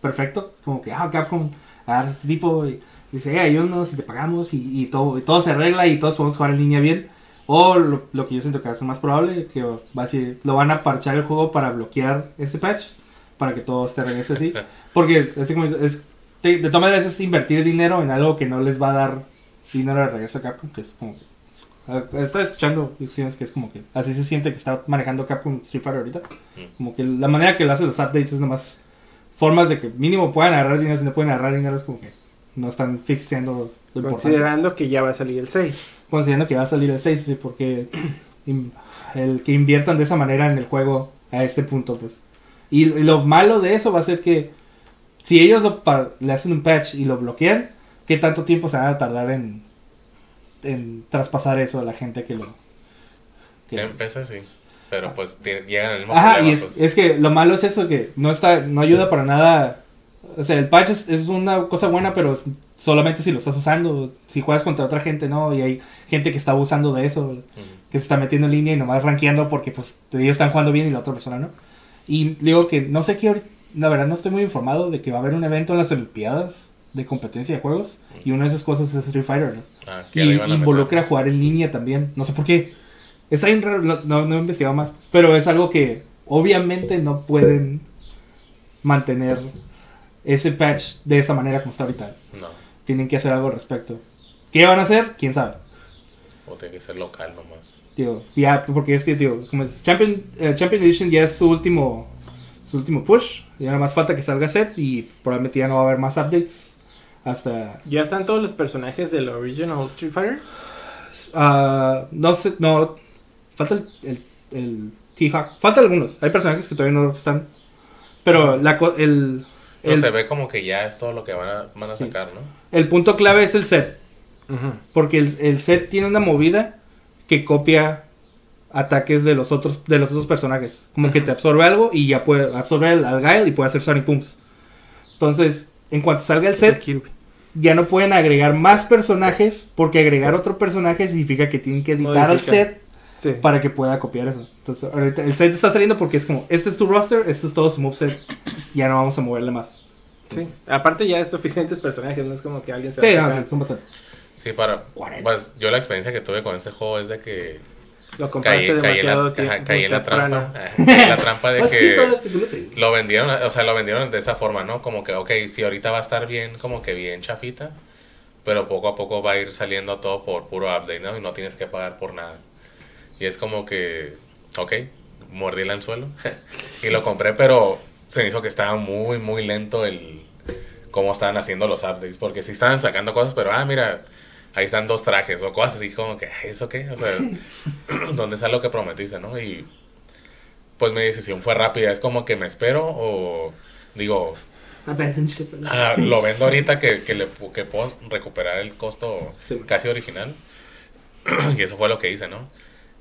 S1: perfecto. Es como que, ah, Capcom, a este tipo y dice, hey, ayúdanos y te pagamos y, y todo, y todo se arregla y todos podemos jugar en línea bien. O lo, lo que yo siento que es más probable, que va a decir, lo van a parchar el juego para bloquear ese patch, para que todo te regrese así. Porque, así como es, de, de todas maneras, es invertir dinero en algo que no les va a dar dinero de regreso a Capcom, que es como que... ah, Estaba escuchando discusiones que es como que así se siente que está manejando Capcom Street Fighter ahorita.
S3: Mm.
S1: Como que la manera que lo hace los updates es nomás formas de que mínimo puedan agarrar dinero, si no pueden agarrar dinero es como que no están fixeando lo importante.
S2: Considerando que ya va a salir el 6.
S1: Considerando que va a salir el 6, sí, porque in- el que inviertan de esa manera en el juego a este punto, pues. Y, y lo malo de eso va a ser que si ellos lo le hacen un patch y lo bloquean, ¿qué tanto tiempo se van a tardar en, en traspasar eso a la gente que lo... que-
S3: En PC sí. Pero pues tiene- llegan al mismo
S1: Ajá,
S3: problema,
S1: y es,
S3: pues.
S1: es que lo malo es eso, que no está, no ayuda para nada. O sea, el patch es, es una cosa buena, pero solamente si lo estás usando. Si juegas contra otra gente, no, y hay gente que está abusando de eso,
S3: Ujú.
S1: que se está metiendo en línea y nomás rankeando porque pues ellos están jugando bien y la otra persona no. Y digo que no sé qué, la verdad no estoy muy informado de que va a haber un evento en las Olimpiadas de competencia de juegos y una de esas cosas es Street Fighter. ¿no?
S3: Ah, que
S1: Y
S3: iban a
S1: involucra jugar en línea también. No sé por qué. Está bien raro, no, no, no he investigado más. pues, pero es algo que obviamente no pueden mantener ese patch de esa manera como está ahorita.
S3: No,
S1: Tienen que hacer algo al respecto. ¿Qué van a hacer? ¿Quién sabe?
S3: o tiene que ser local nomás.
S1: Tío, ya, porque es que, tío, como es Champion, eh, Champion Edition ya es su último, su último push. Ya nada más falta que salga set y probablemente ya no va a haber más updates hasta
S2: ¿Ya están todos los personajes del original Street Fighter?
S1: Ah, no sé, no. Falta el, el, el T-Hawk. Falta algunos. Hay personajes que todavía no están. Pero la, co- el,
S3: Pero
S1: el,
S3: se ve como que ya es todo lo que van a, van a
S1: Sí.
S3: sacar, ¿no?
S1: el punto clave es el set.
S2: Ujú.
S1: Porque el, el set tiene una movida que copia ataques de los otros de los otros personajes. Como que te absorbe algo y ya puede absorber al, al Guile y puede hacer Sonic Pumps. Entonces, en cuanto salga el set, ya no pueden agregar más personajes. Porque agregar otro personaje significa que tienen que editar al
S2: Modificar.
S1: set
S2: Sí.
S1: para que pueda copiar eso. Entonces, ahorita el set está saliendo porque es como, este es tu roster, esto es todo su moveset, ya no vamos a moverle más.
S2: Sí. Aparte ya es suficientes personajes, no es como que alguien se
S1: Sí,
S2: va a
S1: no, sí, son bastantes.
S3: Sí, para...
S1: 40.
S3: Pues yo la experiencia que tuve con este juego es de que
S2: Lo compraste
S3: caí, caí en la,
S2: demasiado
S3: caí en la trampa. caí en la trampa de que...
S1: todas las- tú lo te-
S3: Lo vendieron, o sea, lo vendieron de esa forma, ¿no? Como que, ok, si ahorita va a estar bien, como que bien chafita, pero poco a poco va a ir saliendo todo por puro update, ¿no? Y no tienes que pagar por nada. Y es como que, ok, mordí el anzuelo y lo compré, pero se me hizo que estaba muy, muy lento el cómo estaban haciendo los updates, porque sí estaban sacando cosas, pero, ah, mira, ahí están dos trajes o cosas así como que, ¿eso qué? O sea, ¿dónde está lo que prometiste, no? Y pues mi decisión fue rápida. Es como que me espero o digo,
S1: ¿verdad?
S3: ah, lo vendo ahorita que, que, le, que puedo recuperar el costo
S1: Sí,
S3: casi original. y eso fue lo que hice, ¿no?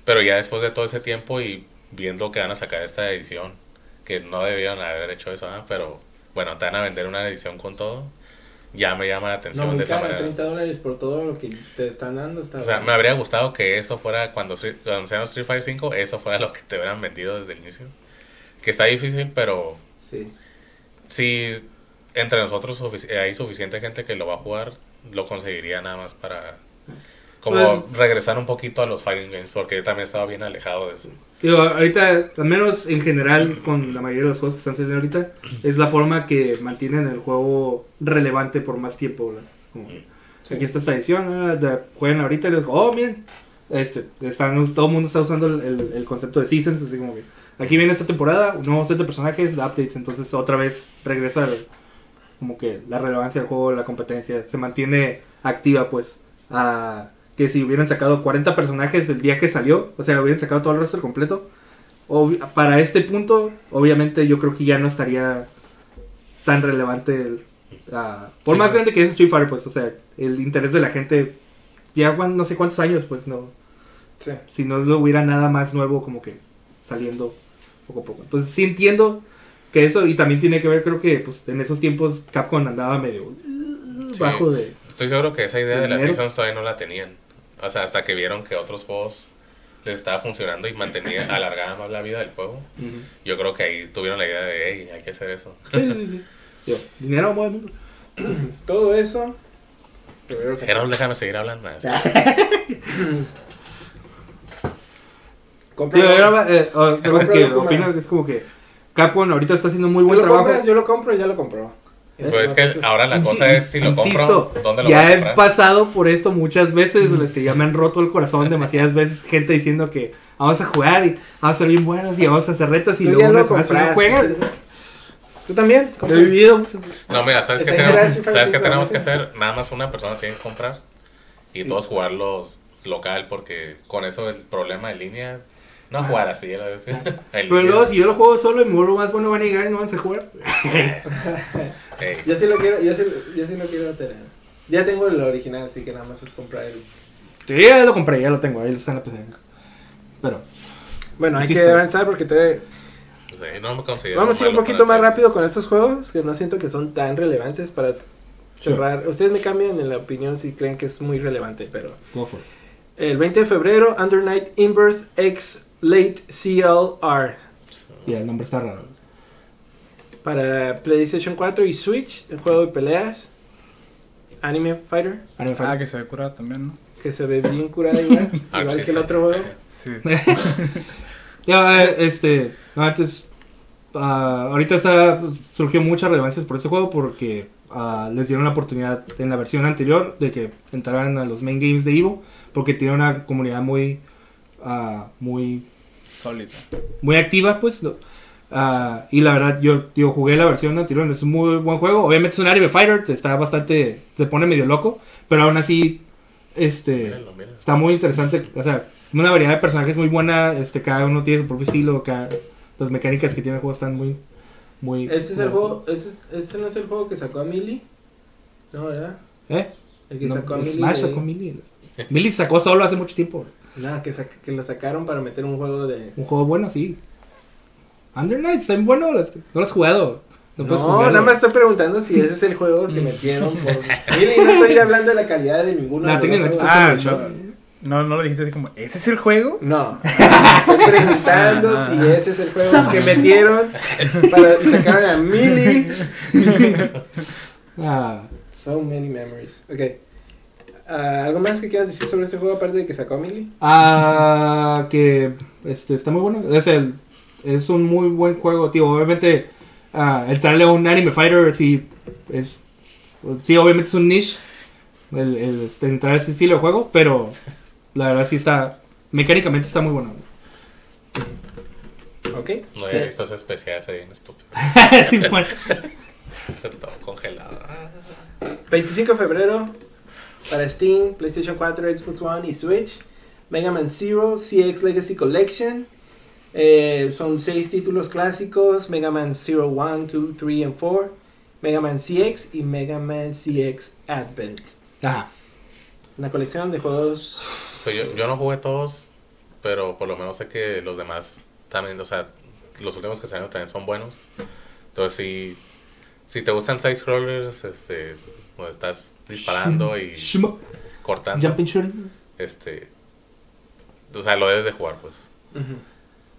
S3: Pero ya después de todo ese tiempo y viendo que van a sacar esta edición, que no debieron haber hecho eso, ¿ah? pero bueno, te van a vender una edición con todo, ya me llama la atención
S2: No,
S3: de esa manera.
S2: 30 dólares por todo lo que te están dando. Está
S3: O sea,
S2: bueno.
S3: me habría gustado que esto fuera, cuando cuando anunciaron Street Fighter 5, eso fuera lo que te hubieran vendido desde el inicio. Que está difícil, pero
S2: Sí.
S3: si entre nosotros hay suficiente gente que lo va a jugar, lo conseguiría nada más para como
S1: Pues-
S3: regresar un poquito a los fighting games, porque yo también estaba bien alejado de eso.
S1: Digo, ahorita, al menos en general, con la mayoría de los juegos que están saliendo ahorita, es la forma que mantienen el juego relevante por más tiempo. Es como,
S2: Sí.
S1: aquí está esta edición, jueguen ahorita y les digo, oh, miren, este, están, todo el mundo está usando el, el- el concepto de seasons, así como que aquí viene esta temporada, un nuevo set de personajes, de updates, entonces otra vez regresa el- como que la relevancia del juego, la competencia, se mantiene activa pues, a que si hubieran sacado 40 personajes el día que salió, o sea, hubieran sacado todo el roster completo, para este punto, obviamente yo creo que ya no estaría tan relevante el, por
S3: Sí,
S1: más
S3: sí.
S1: grande que es Street Fighter, pues, o sea, el interés de la gente, ya no sé cuántos años, pues no,
S2: Sí.
S1: si no lo hubiera nada más nuevo como que saliendo poco a poco. Entonces sí entiendo que eso, y también tiene que ver, creo que pues en esos tiempos Capcom andaba medio bajo de...
S3: Estoy seguro que esa idea de las
S1: Primeros.
S3: seasons todavía no la tenían. O sea, hasta que vieron que otros juegos les estaba funcionando y mantenía, alargaba más la vida del juego.
S1: Ujú.
S3: Yo creo que ahí tuvieron la idea de, hey, hay que hacer eso.
S1: Sí, sí, sí. Digo, dinero el mundo. Entonces,
S2: Todo eso. primero que-
S3: Gerald, déjame seguir hablando.
S1: Era, eh, oh,
S2: compro
S1: que opino que es como que Capcom ahorita está haciendo muy
S2: ¿Tú
S1: buen
S2: lo
S1: trabajo.
S2: compras? Yo lo compro, ya lo compró.
S3: Pues es que ahora la
S1: Insi-
S3: cosa es si lo
S1: insisto,
S3: compro, ¿dónde lo voy
S1: ya
S3: a
S1: he pasado por esto muchas veces, les que ya me han roto el corazón demasiadas veces, gente diciendo que vamos a jugar y vamos a ser bien buenos y vamos a hacer retas y
S2: Tú
S1: luego
S2: ya
S1: una
S2: lo
S1: semana juegan.
S2: ¿Tú también?
S1: He vivido muchas veces.
S3: No, mira, ¿sabes qué tenemos,
S2: general, sí,
S3: ¿sabes qué
S2: sí,
S3: tenemos
S2: sí.
S3: que hacer? Nada más una persona tiene que comprar y todos jugarlos local porque con eso el problema de línea, no jugar así, decir, en
S1: Pero luego si yo lo juego solo me vuelvo más bueno van a llegar y no van a jugar.
S2: Yo sí lo quiero, yo sí, yo sí lo quiero tener. Ya tengo el original, así que nada más es comprar el.
S1: Sí, ya lo compré, ya lo tengo, ahí está en la PC. Pero,
S2: Bueno, hay
S1: Insisto.
S2: que avanzar porque todavía...
S3: sí, no me considero
S2: Vamos a ir un poquito más rápido con estos juegos que no siento que son tan relevantes para cerrar. Ustedes me cambian en la opinión si creen que es muy relevante, pero...
S1: go for it.
S2: El 20 de febrero, Under Night Inbirth X Late CLR
S1: Y el nombre está raro.
S2: para PlayStation 4 y Switch, el juego de peleas. Anime Fighter,
S1: Anime
S4: Ah, que se ve curado también, ¿no?
S2: que se ve bien curada igual,
S3: Ah,
S2: igual
S3: sí
S2: que el otro juego.
S4: Sí.
S1: Ya, este, no, antes, ah, ahorita está, surgió mucha relevancia por este juego porque ah, les dieron la oportunidad en la versión anterior de que entraran a los main games de Evo porque tiene una comunidad muy, ah, muy,
S4: Sólido.
S1: muy activa, pues. lo- ah, y la verdad, yo, yo jugué la versión anterior, es un muy buen juego. Obviamente es un anime fighter, está bastante, se pone medio loco, pero aún así, este, está muy interesante, o sea, una variedad de personajes muy buena, este, cada uno tiene su propio estilo, cada, las mecánicas que tiene el juego están muy, muy...
S2: Este es el juego, este, este no es el juego que sacó a Millie. No, ¿verdad?
S1: ¿Eh?
S2: El que
S1: No,
S2: sacó a
S1: el
S2: Millie.
S1: Smash
S2: de-
S1: sacó Melee. Melee sacó solo hace mucho tiempo.
S2: No, que, que lo sacaron para meter un juego de.
S1: Un juego bueno, sí. Under Night, está bien bueno, las- no lo has jugado. No,
S2: No, nada más estoy preguntando si ese es el juego que metieron por. Millie, no estoy hablando de la calidad de ninguno
S1: No,
S2: de los juegos.
S4: Ah,
S1: Show.
S4: no, no lo dijiste así como, ¿ese es el juego?
S2: No, estoy preguntando
S4: Ah.
S2: si ese es el juego que metieron para y sacaron a Millie.
S1: Ah,
S2: So many memories. Ok. Ah, ¿Algo más que quieras decir sobre este juego aparte de que sacó a Millie?
S1: ah, que este, está muy bueno. Es, el, es un muy buen juego, tío. Obviamente, ah, entrarle a un anime fighter, sí, es. Sí, obviamente es un niche. El, el, este, entrar a ese estilo de juego, pero la verdad sí está. Mecánicamente está muy bueno.
S2: Ok.
S3: No había visto ese especial, ese bien estúpido.
S1: Sí, bueno.
S3: Todo congelado.
S2: 25 de febrero para Steam, PlayStation 4, Xbox One y Switch. Mega Man Zero, CX Legacy Collection. Eh, son seis títulos clásicos: Mega Man Zero 1, 2, 3 y 4. Mega Man CX y Mega Man CX Advent.
S1: Ajá.
S2: Una colección de juegos.
S3: Pues yo, yo no jugué todos, pero por lo menos sé que los demás también, o sea, los últimos que salieron también son buenos. Entonces, si, si te gustan side scrollers, este, donde estás disparando y
S1: Shmup.
S3: cortando,
S1: Jumping shooting.
S3: este, o sea, lo debes de jugar, pues.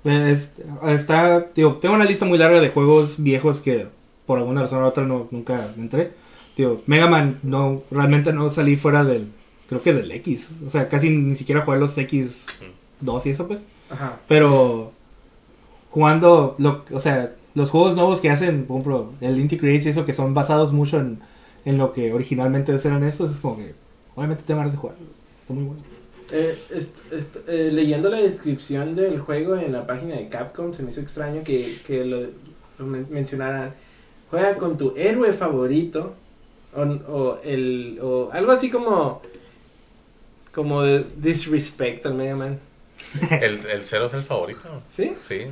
S1: Es- está, digo, tengo una lista muy larga de juegos viejos que por alguna razón u otra no, nunca entré. Digo, Mega Man no, realmente no salí fuera del, creo que del X. O sea, casi ni siquiera jugué los X2 y eso pues.
S2: Ajá.
S1: Pero jugando, lo, o sea, los juegos nuevos que hacen, por ejemplo, el Integrate y eso, que son basados mucho en, en lo que originalmente eran estos, es como que, obviamente tengo ganas de jugarlos. Está muy bueno.
S2: Eh, est- est- eh, leyendo la descripción del juego en la página de Capcom, se me hizo extraño que, que lo, lo men- mencionaran. Juega con tu héroe favorito. O, o el, o algo así como. Como de disrespect al Mega Man.
S3: El, el Zero es el favorito.
S2: ¿Sí?
S3: Sí.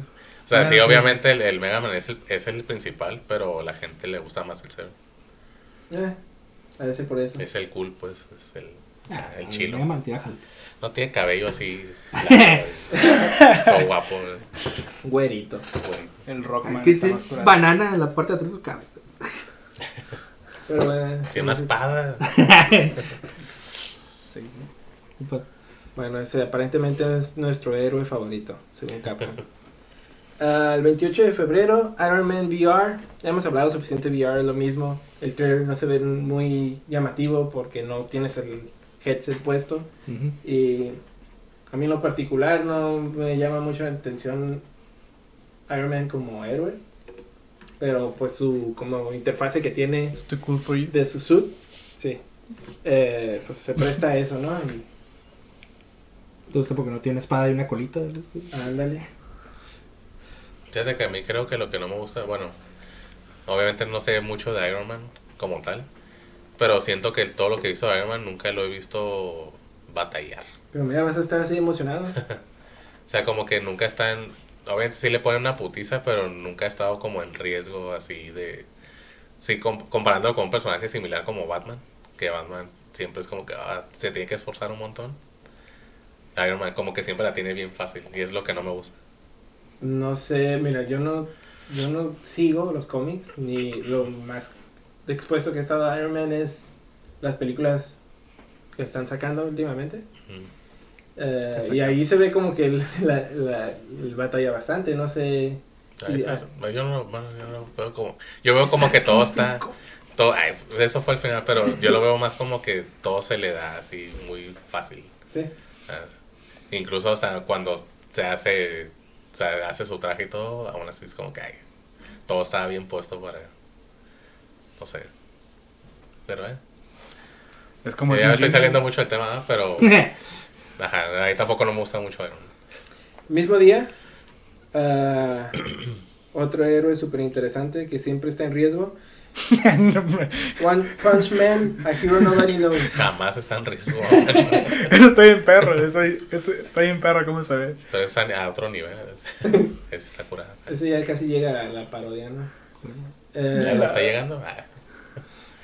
S3: O sea, sí,
S1: sí.
S3: obviamente el, el Mega Man es el, es el principal, pero a la gente le gusta más el Zero.
S2: Eh, a veces por eso.
S3: Es el cool, pues, es el,
S1: Ah,
S3: el chilo.
S1: Mega Man tira jale.
S3: No tiene cabello así. todo guapo. es
S2: Güerito.
S4: El Rockman
S1: Que
S4: está más
S1: banana en la parte de atrás de su cabeza.
S2: Pero bueno.
S3: Tiene una espada.
S4: Sí.
S1: Pues,
S2: Bueno, ese aparentemente es nuestro héroe favorito, según Capcom. El 28 de febrero, Iron Man VR. Ya hemos hablado suficiente VR, es lo mismo. El trailer no se ve muy llamativo porque no tienes el headset puesto. Y a mí en lo particular no me llama mucho la atención Iron Man como héroe. Pero pues su como interfase que tiene
S4: It's too cool for you.
S2: de su suit, sí. Eh, pues se presta a eso, ¿no? Y-
S1: Entonces, porque no tiene espada y una colita.
S2: ándale.
S3: Fíjate que a mí creo que lo que no me gusta, bueno, obviamente no sé mucho de Iron Man como tal, pero siento que todo lo que hizo Iron Man nunca lo he visto batallar.
S2: Pero mira, vas a estar así emocionado.
S3: O sea, como que nunca está en... Obviamente sí le ponen una putiza, pero nunca ha estado como en riesgo así de... Sí, com- comparándolo con un personaje similar como Batman, que Batman siempre es como que ah, se tiene que esforzar un montón. Iron Man como que siempre la tiene bien fácil y es lo que no me gusta.
S2: No sé, mira, yo no, yo no sigo los cómics, ni lo más expuesto que ha estado Iron Man es las películas que están sacando últimamente. Eh, y ahí se ve como que el- la, la- el batalla bastante, no sé.
S3: Ah,
S2: Sí,
S3: eso- eso- yo no, bueno, yo no veo como... Yo veo como que todo está... Todo, ay, eso fue el final, pero yo lo veo más como que todo se le da así muy fácil.
S2: Sí.
S3: Ah, incluso hasta cuando se hace, se hace su traje y todo, aún así es como que ay, todo estaba bien puesto para, no sé. Pero eh,
S4: Es como
S3: ya
S4: si
S3: me estoy saliendo mucho del tema, ¿no? pero ajá, ahí tampoco no me gusta mucho Iron Man.
S2: Mismo día, ah, otro héroe súper interesante que siempre está en riesgo. One Punch Man, a hero nobody knows.
S3: Jamás está en riesgo,
S4: Eso está bien perro. Eso, eso está bien perro, ¿cómo se ve?
S3: pero es a, a otro nivel. es- Ese está curado.
S2: Ese ya casi llega a la parodia, ¿no?
S3: ¿Ya
S2: Eh,
S3: no está llegando? Ah,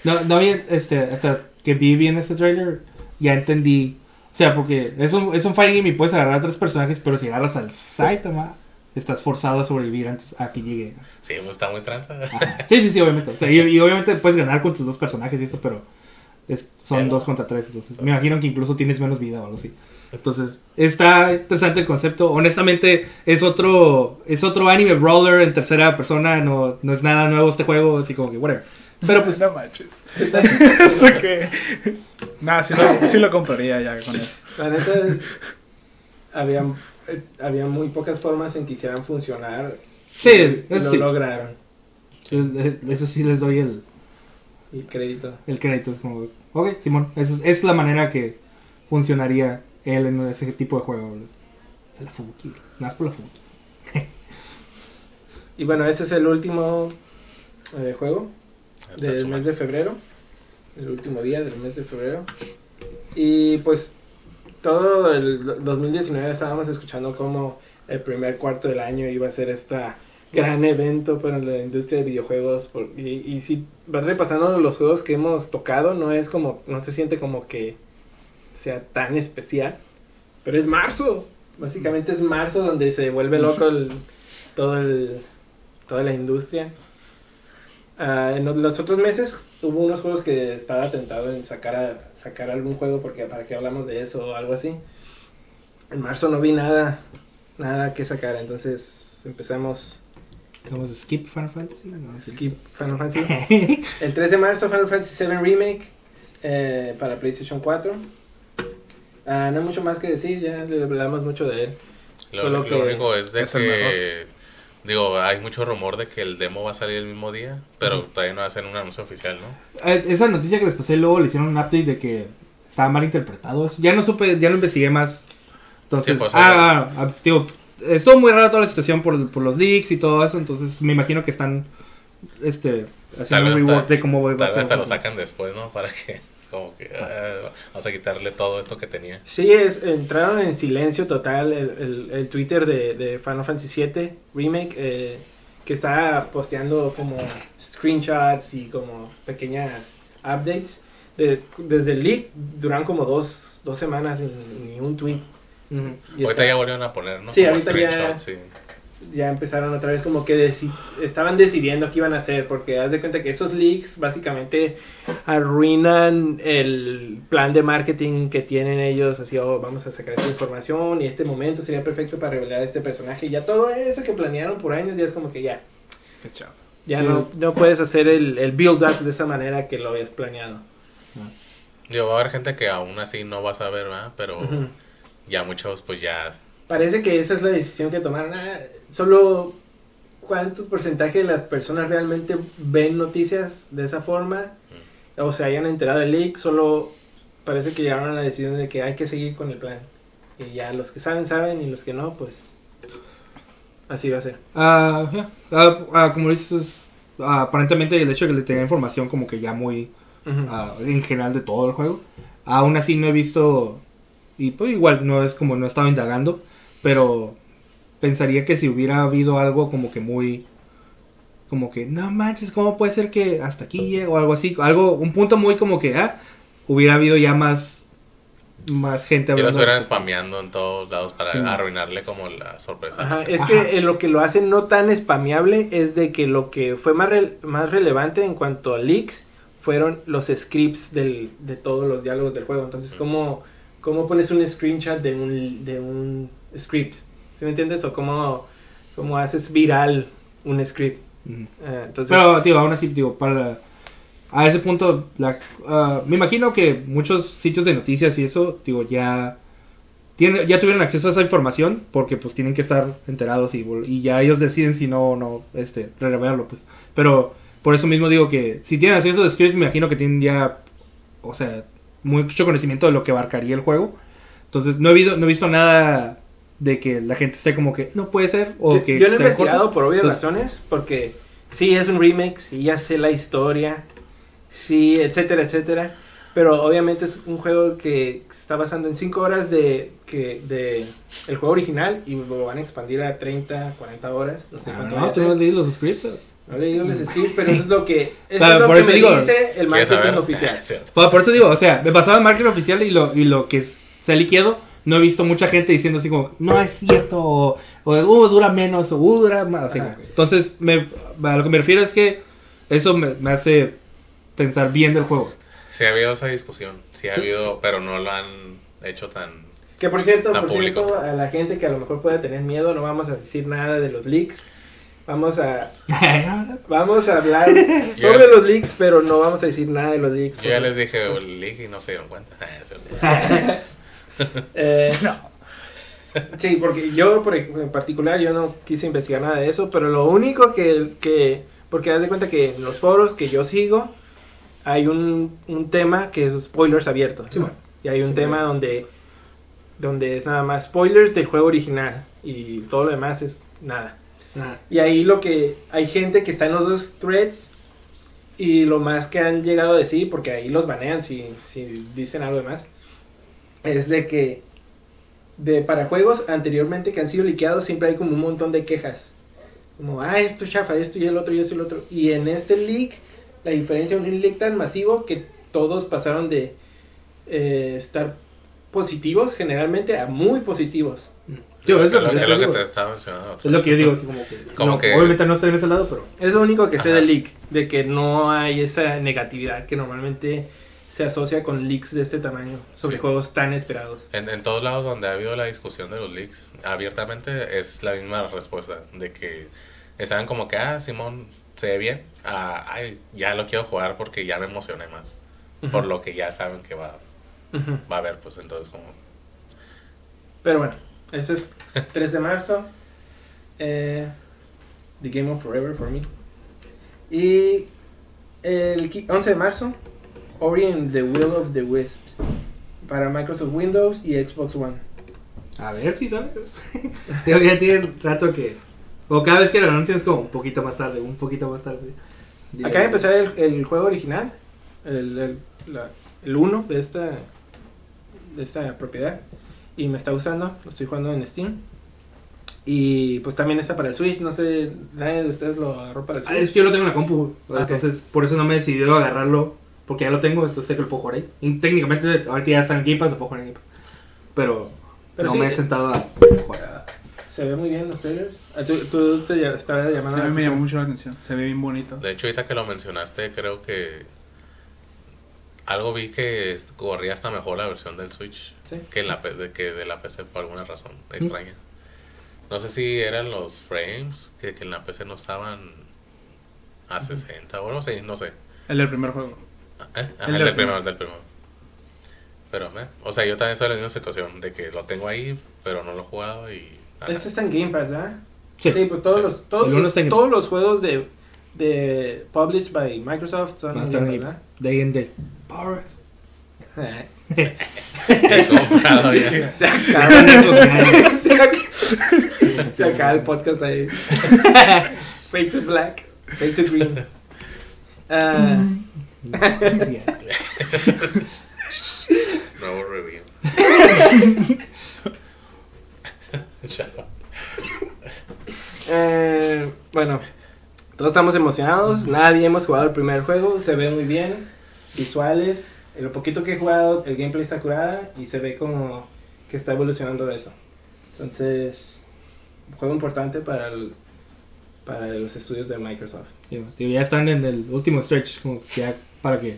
S1: No, no bien, este, hasta que vi bien ese trailer, ya entendí. O sea, porque es un, es un fighting game y puedes agarrar a tres personajes, pero si agarras al Saitama, estás forzado a sobrevivir antes a que llegue.
S3: sí, pues está muy tranza.
S1: Ajá. Sí, sí, sí, obviamente. O sea, y, y obviamente puedes ganar con tus dos personajes y eso, pero es- son
S3: Pero-
S1: dos contra tres. Entonces, me imagino que incluso tienes menos vida o algo así. Entonces, está interesante el concepto. Honestamente, es otro es otro anime brawler en tercera persona. No, no es nada nuevo este juego, así como que, whatever. Pero pues,
S4: No manches. Eso que. Nah, sí lo, sí lo compraría ya con eso.
S2: La neta, había, eh, había muy pocas formas en que hicieran funcionar.
S1: Sí,
S2: y
S1: eso
S2: lo
S1: sí.
S2: lograron.
S1: eso sí les doy el,
S2: crédito.
S1: el crédito. Es como, ok, Simón, esa es, es la manera que funcionaría él en ese tipo de juego. Es, es la Fubuki. Nada más por la Fubuki.
S2: Y bueno, este es el último eh, juego del mes de febrero. El último día del mes de febrero. Y pues todo el 2019 estábamos escuchando como el primer cuarto del año iba a ser este gran evento para la industria de videojuegos. por- y, y si vas repasando los juegos que hemos tocado, no es como, no se siente como que sea tan especial. Pero es marzo. Básicamente es marzo donde se vuelve loco el- todo el, toda la industria. Ah, en los otros meses hubo unos juegos que estaba tentado en sacar, a- sacar algún juego porque para qué hablamos de eso o algo así. En marzo no vi nada, nada que sacar, entonces empezamos
S1: a skip Final Fantasy. No, sí.
S2: skip Final Fantasy. El 3 de marzo Final Fantasy VII Remake eh, para PlayStation 4. Ah, no hay mucho más que decir, ya le hablamos mucho de él.
S3: Lo,
S2: Solo
S3: lo
S2: que
S3: único es de que, digo, hay mucho rumor de que el demo va a salir el mismo día, pero todavía no hacen un anuncio oficial, ¿no?
S1: Eh, Esa noticia que les pasé luego le hicieron un update de que estaba mal interpretado. eso. Ya no supe, ya no investigué más. Entonces,
S3: Sí, pues,
S1: ah, ah, ah, digo, estuvo muy rara toda la situación por, por los leaks y todo eso. Entonces, me imagino que están este, haciendo un reward
S3: hasta-
S1: de cómo va a ser.
S3: te lo sacan después, ¿no? Para que es como que ah, vamos a quitarle todo esto que tenía.
S2: Sí, es, entraron en silencio total el, el- el Twitter de, de Final Fantasy VII Remake, eh, que está posteando como screenshots y como pequeñas updates. De- desde el leak duran como dos, dos semanas sin ni un tweet. Y
S3: ahorita
S2: está-
S3: ya volvieron a poner, ¿no?
S2: Sí,
S3: Como
S2: ahorita ya-
S3: screenshots, sí.
S2: Ya empezaron otra vez como que deci- estaban decidiendo qué iban a hacer, porque haz de cuenta que esos leaks básicamente arruinan el plan de marketing que tienen ellos, así, oh, vamos a sacar esta información y este momento sería perfecto para revelar a este personaje, y ya todo eso que planearon por años ya es como que ya, ya
S1: Sí.
S2: no, no puedes hacer el, el build-up de esa manera que lo habías planeado.
S3: Digo, va a haber gente que aún así no va a saber, ¿verdad? Pero ya muchos, pues ya.
S2: Parece que esa es la decisión que tomaron. Solo cuánto porcentaje de las personas realmente ven noticias de esa forma o se hayan enterado del leak. Solo parece que llegaron a la decisión de que hay que seguir con el plan. Y ya los que saben, saben y los que no, pues así va a ser.
S1: Ah, ya. Ah, ah, como dices, ah, aparentemente el hecho de que le tenga información como que ya muy ah, en general de todo el juego. Aún así no he visto, y pues igual no es como no he estado indagando, pero pensaría que si hubiera habido algo como que muy, como que no manches, ¿cómo puede ser que hasta aquí llegue o algo así? Algo, un punto muy como que, ah, hubiera habido ya más, más gente
S3: Y
S1: hablando.
S3: estuvieran
S1: de esto.
S3: spameando en todos lados para
S1: Sí.
S3: arruinarle como la sorpresa.
S2: Ajá, es
S1: Ajá.
S2: que eh, lo que lo hace no tan spameable es de que lo que fue más, más relevante en cuanto a leaks fueron los scripts del, de todos los diálogos del juego. Entonces, ¿cómo, cómo pones un screenshot de un, de un script? ¿Sí me entiendes? O cómo, cómo haces viral un script.
S1: Ujú.
S2: Eh, entonces,
S1: Pero, tío, aún así, digo, para... A ese punto, la, ah, me imagino que muchos sitios de noticias y eso, digo, ya... Tienen, ya tuvieron acceso a esa información porque pues tienen que estar enterados y, ya ellos deciden si no o no este, revelarlo pues. Pero por eso mismo digo que si tienen acceso a los scripts me imagino que tienen ya, o sea, mucho conocimiento de lo que abarcaría el juego. Entonces no he, visto, no he visto nada de que la gente esté como que no puede ser o
S2: yo,
S1: que
S2: yo lo he
S1: en
S2: investigado
S1: corto.
S2: por obvias
S1: Entonces-
S2: razones, porque sí es un remake, sí ya sé la historia, sí, etcétera, etcétera. Pero obviamente es un juego que está basando en 5 horas de, que, de el juego original y lo van a expandir a 30, 40 horas. No sé
S1: Ah,
S2: cuánto
S1: no, tú no has leído los scripts.
S2: No le digo los scripts, pero eso es lo que, eso
S1: Claro,
S2: es lo
S1: por
S2: que
S1: eso
S2: me
S1: digo,
S2: dice el
S3: ¿Quieres
S2: marketing oficial.
S1: Por eso digo, o sea, me pasaba el marketing oficial y lo, y lo que es- se ha liqueado, no he visto mucha gente diciendo así como, no es cierto, o, o uh, dura menos, o uh, dura más. así como Entonces, me, a lo que me refiero es que eso me, me hace pensar bien del juego.
S3: Sí ha habido esa discusión, sí ha
S1: Sí.
S3: habido, pero no lo han hecho tan...
S2: Que por cierto, por
S3: público.
S2: cierto, a la gente que a lo mejor pueda tener miedo, no vamos a decir nada de los leaks. Vamos a, vamos a hablar sobre los leaks, pero no vamos a decir nada de los leaks.
S3: Yo ya les dije el leak y no se dieron cuenta.
S2: Eh, Sí, porque yo por, en particular yo no quise investigar nada de eso, pero lo único que, que porque haz de cuenta que en los foros que yo sigo hay un, un tema que es spoilers abiertos.
S1: Sí,
S2: ¿no? Y hay un
S1: Sí,
S2: tema
S1: bueno.
S2: donde donde es nada más spoilers del juego original y todo lo demás es nada. Y ahí lo que hay gente que está en los dos threads y lo más que han llegado a decir, porque ahí los banean si, si dicen algo de más, es de que de para juegos anteriormente que han sido liqueados siempre hay como un montón de quejas. Como, ah, esto es chafa, esto y el otro y eso y el otro. Y en este leak, la diferencia, un leak tan masivo que todos pasaron de eh, estar positivos generalmente a muy positivos.
S1: Es
S3: Es
S1: lo, que,
S3: es lo que te estaba mencionando.
S1: Es lo que yo digo, así como que,
S3: Como
S1: no,
S3: que-
S1: obviamente no estoy en ese lado, pero
S2: Es lo único que sé
S3: Ajá.
S2: del leak, de que no hay esa negatividad que normalmente se asocia con leaks de este tamaño sobre
S3: Sí.
S2: juegos tan esperados.
S3: En, en todos lados donde ha habido la discusión de los leaks, abiertamente es la misma respuesta. De que estaban como que, ah, Simón se ve bien. Ah, ay, ya lo quiero jugar porque ya me emocioné más. Por
S2: Ujú.
S3: lo que ya saben que va,
S2: Ujú.
S3: va a haber, pues entonces como...
S2: Pero bueno, eso es 3 de marzo. eh, The Game of Forever for me. Y el qui- 11 de marzo, Ori and the Will of the Wisps. para Microsoft Windows y Xbox One.
S1: A ver si sabes. Digo, ya tiene rato que. O cada vez que lo anuncian es como un poquito más tarde, un poquito más tarde.
S2: Acaba de empezar el, el juego original, el, el, la- el 1 de esta, de esta propiedad. Y me está gustando, lo estoy jugando en Steam. Y pues también está para el Switch, no sé, nadie de ustedes lo agarró para el
S1: Ah,
S2: Switch.
S1: es que yo lo tengo en la compu.
S2: Ok.
S1: Entonces, por eso no me he decidido agarrarlo. Porque ya lo tengo, entonces sé que lo puedo jugar ahí. Y técnicamente, ahorita ya está en Game Pass, lo puedo jugar en Game Pass. Pero,
S2: Pero
S1: no
S2: sí,
S1: me he
S2: eh,
S1: sentado a jugar.
S2: Se ve muy bien los trailers. Ah, ¿Tú, tú te ll- estaba llamando
S4: A mí me llamó mucho la atención. Se ve bien bonito.
S3: De hecho, ahorita que lo mencionaste, creo que algo vi que corría hasta mejor la versión del Switch
S2: Sí.
S3: que, en la, que de la PC por alguna razón extraña. No sé si eran los frames que, que en la PC no estaban a 60 o algo así, no sé.
S4: El del primer juego.
S3: ¿Eh? Ajá,
S4: El
S3: el,
S4: del
S3: el del primero. Pero, eh, o sea, yo también en la misma situación de que lo tengo ahí, pero no lo he jugado y... nada.
S2: Este está en Game Pass, ¿verdad?
S1: Sí.
S2: pues todos
S3: Sí.
S2: los todos,
S1: El
S2: los,
S1: en
S2: todos los juegos de de published by Microsoft son en Game
S1: ahí.
S2: Pass,
S1: De ahí en de. Power X.
S2: ¿verdad?
S3: He comprado ya.
S2: Se acaba, acaba, se acaba el podcast ahí. Fade to black, fade to green. Ah,
S3: Nuevo review. Chao.
S2: eh, bueno, todos estamos emocionados. Nadie hemos jugado el primer juego. Se ve muy bien. Visuales. En lo poquito que he jugado, el gameplay está curada y se ve como que está evolucionando eso. Entonces, un juego importante para, el- para los estudios de Microsoft.
S1: Digo, digo, ya están en el último stretch, como que ya para que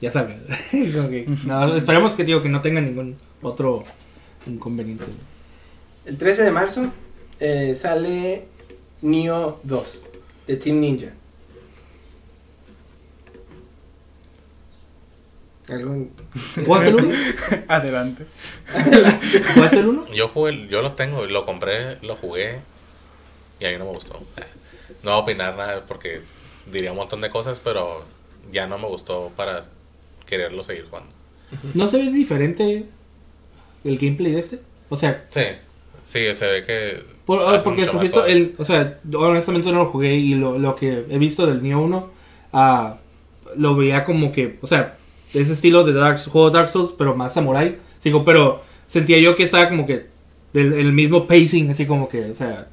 S1: ya salga. Que, no, esperemos que digo que no tenga ningún otro inconveniente.
S2: El 13 de marzo eh, sale Neo 2 de Team Ninja. ¿Algún-
S1: ¿Jugaste el 1?
S4: Adelante.
S1: ¿Jugaste el 1?
S3: Yo jugué, yo lo tengo, lo compré, lo jugué y a mí no me gustó. No voy a opinar nada porque diría un montón de cosas, pero ya no me gustó para quererlo seguir jugando.
S1: ¿No se ve diferente el gameplay de este? O sea,
S3: Sí, sí, se ve que...
S1: por-
S3: hace
S1: porque hasta cierto, el, o sea, honestamente no lo jugué y lo, lo que he visto del Neo 1, ah, lo veía como que, o sea, ese estilo de Dark, juego Dark Souls, pero más samurai. Sigo, pero sentía yo que estaba como que del el mismo pacing, así como que, o sea,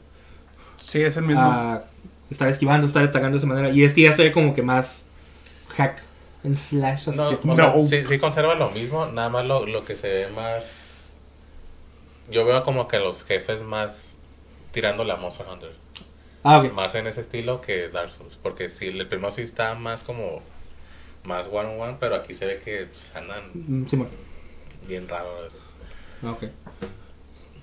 S4: Sí, es el mismo.
S1: a estar esquivando, estar atacando de esa manera. Y este ya se ve como que más hack and slash.
S3: No, o sea,
S4: No.
S3: sí, sí conserva lo mismo, nada más lo, lo que se ve más... Yo veo como que los jefes más tirando la Monster Hunter.
S1: Ah, ok.
S3: Más en ese estilo que Dark Souls. Porque sí, el primero sí está más como... Más one on one, pero aquí se ve que pues, andan
S1: Mm, Sí, bueno.
S3: bien raros.
S1: Ah, ok.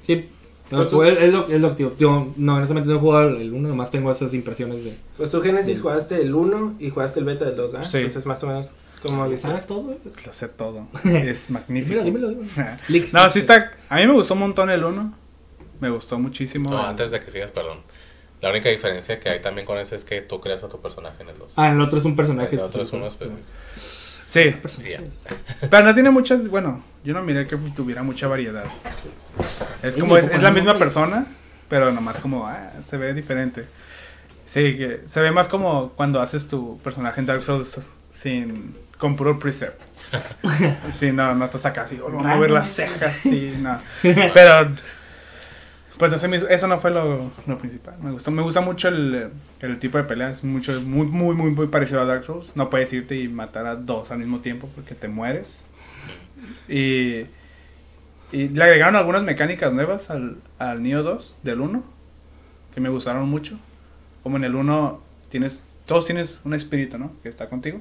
S1: Sí. No,
S2: Pues tú-
S1: pues, es, lo, es lo que digo. Yo, no, honestamente no he jugado el 1, nomás tengo esas impresiones de.
S2: Pues tú Genesis
S1: Bien.
S2: jugaste el 1 y jugaste el beta del 2, ¿ah?
S4: Sí.
S2: Entonces más o menos como
S1: ¿Ya ¿Sabes todo? güey?
S4: Lo sé todo. Es magnífico.
S1: Dímelo, dímelo, dímelo.
S4: No, sí está. A mí me gustó un montón el 1. Me gustó muchísimo.
S3: No,
S4: el-
S3: antes de que sigas, perdón. La única diferencia que hay también con ese es que tú creas a tu personaje en el 2.
S1: Ah, el otro es un personaje.
S3: el otro es uno específico.
S4: Sí, pero no tiene muchas. Bueno, yo no miré que tuviera mucha variedad. Es como. Es, es la misma persona, pero nomás como. Ah, se ve diferente. Sí, que se ve más como cuando haces tu personaje en Dark Souls sin. Con puro preset. Sí, no, no estás acá así, oh, vamos a ver las cejas, sí, no. Pero, pues no sé, eso no fue lo, lo principal. Me gustó, me gusta mucho el, el tipo de pelea, es mucho, muy, muy, muy, muy parecido a Dark Souls. No puedes irte y matar a dos al mismo tiempo porque te mueres. Y, y le agregaron algunas mecánicas nuevas al, al Neo 2 del 1 que me gustaron mucho. Como en el 1 tienes, todos tienes un espíritu, ¿no? Que está contigo.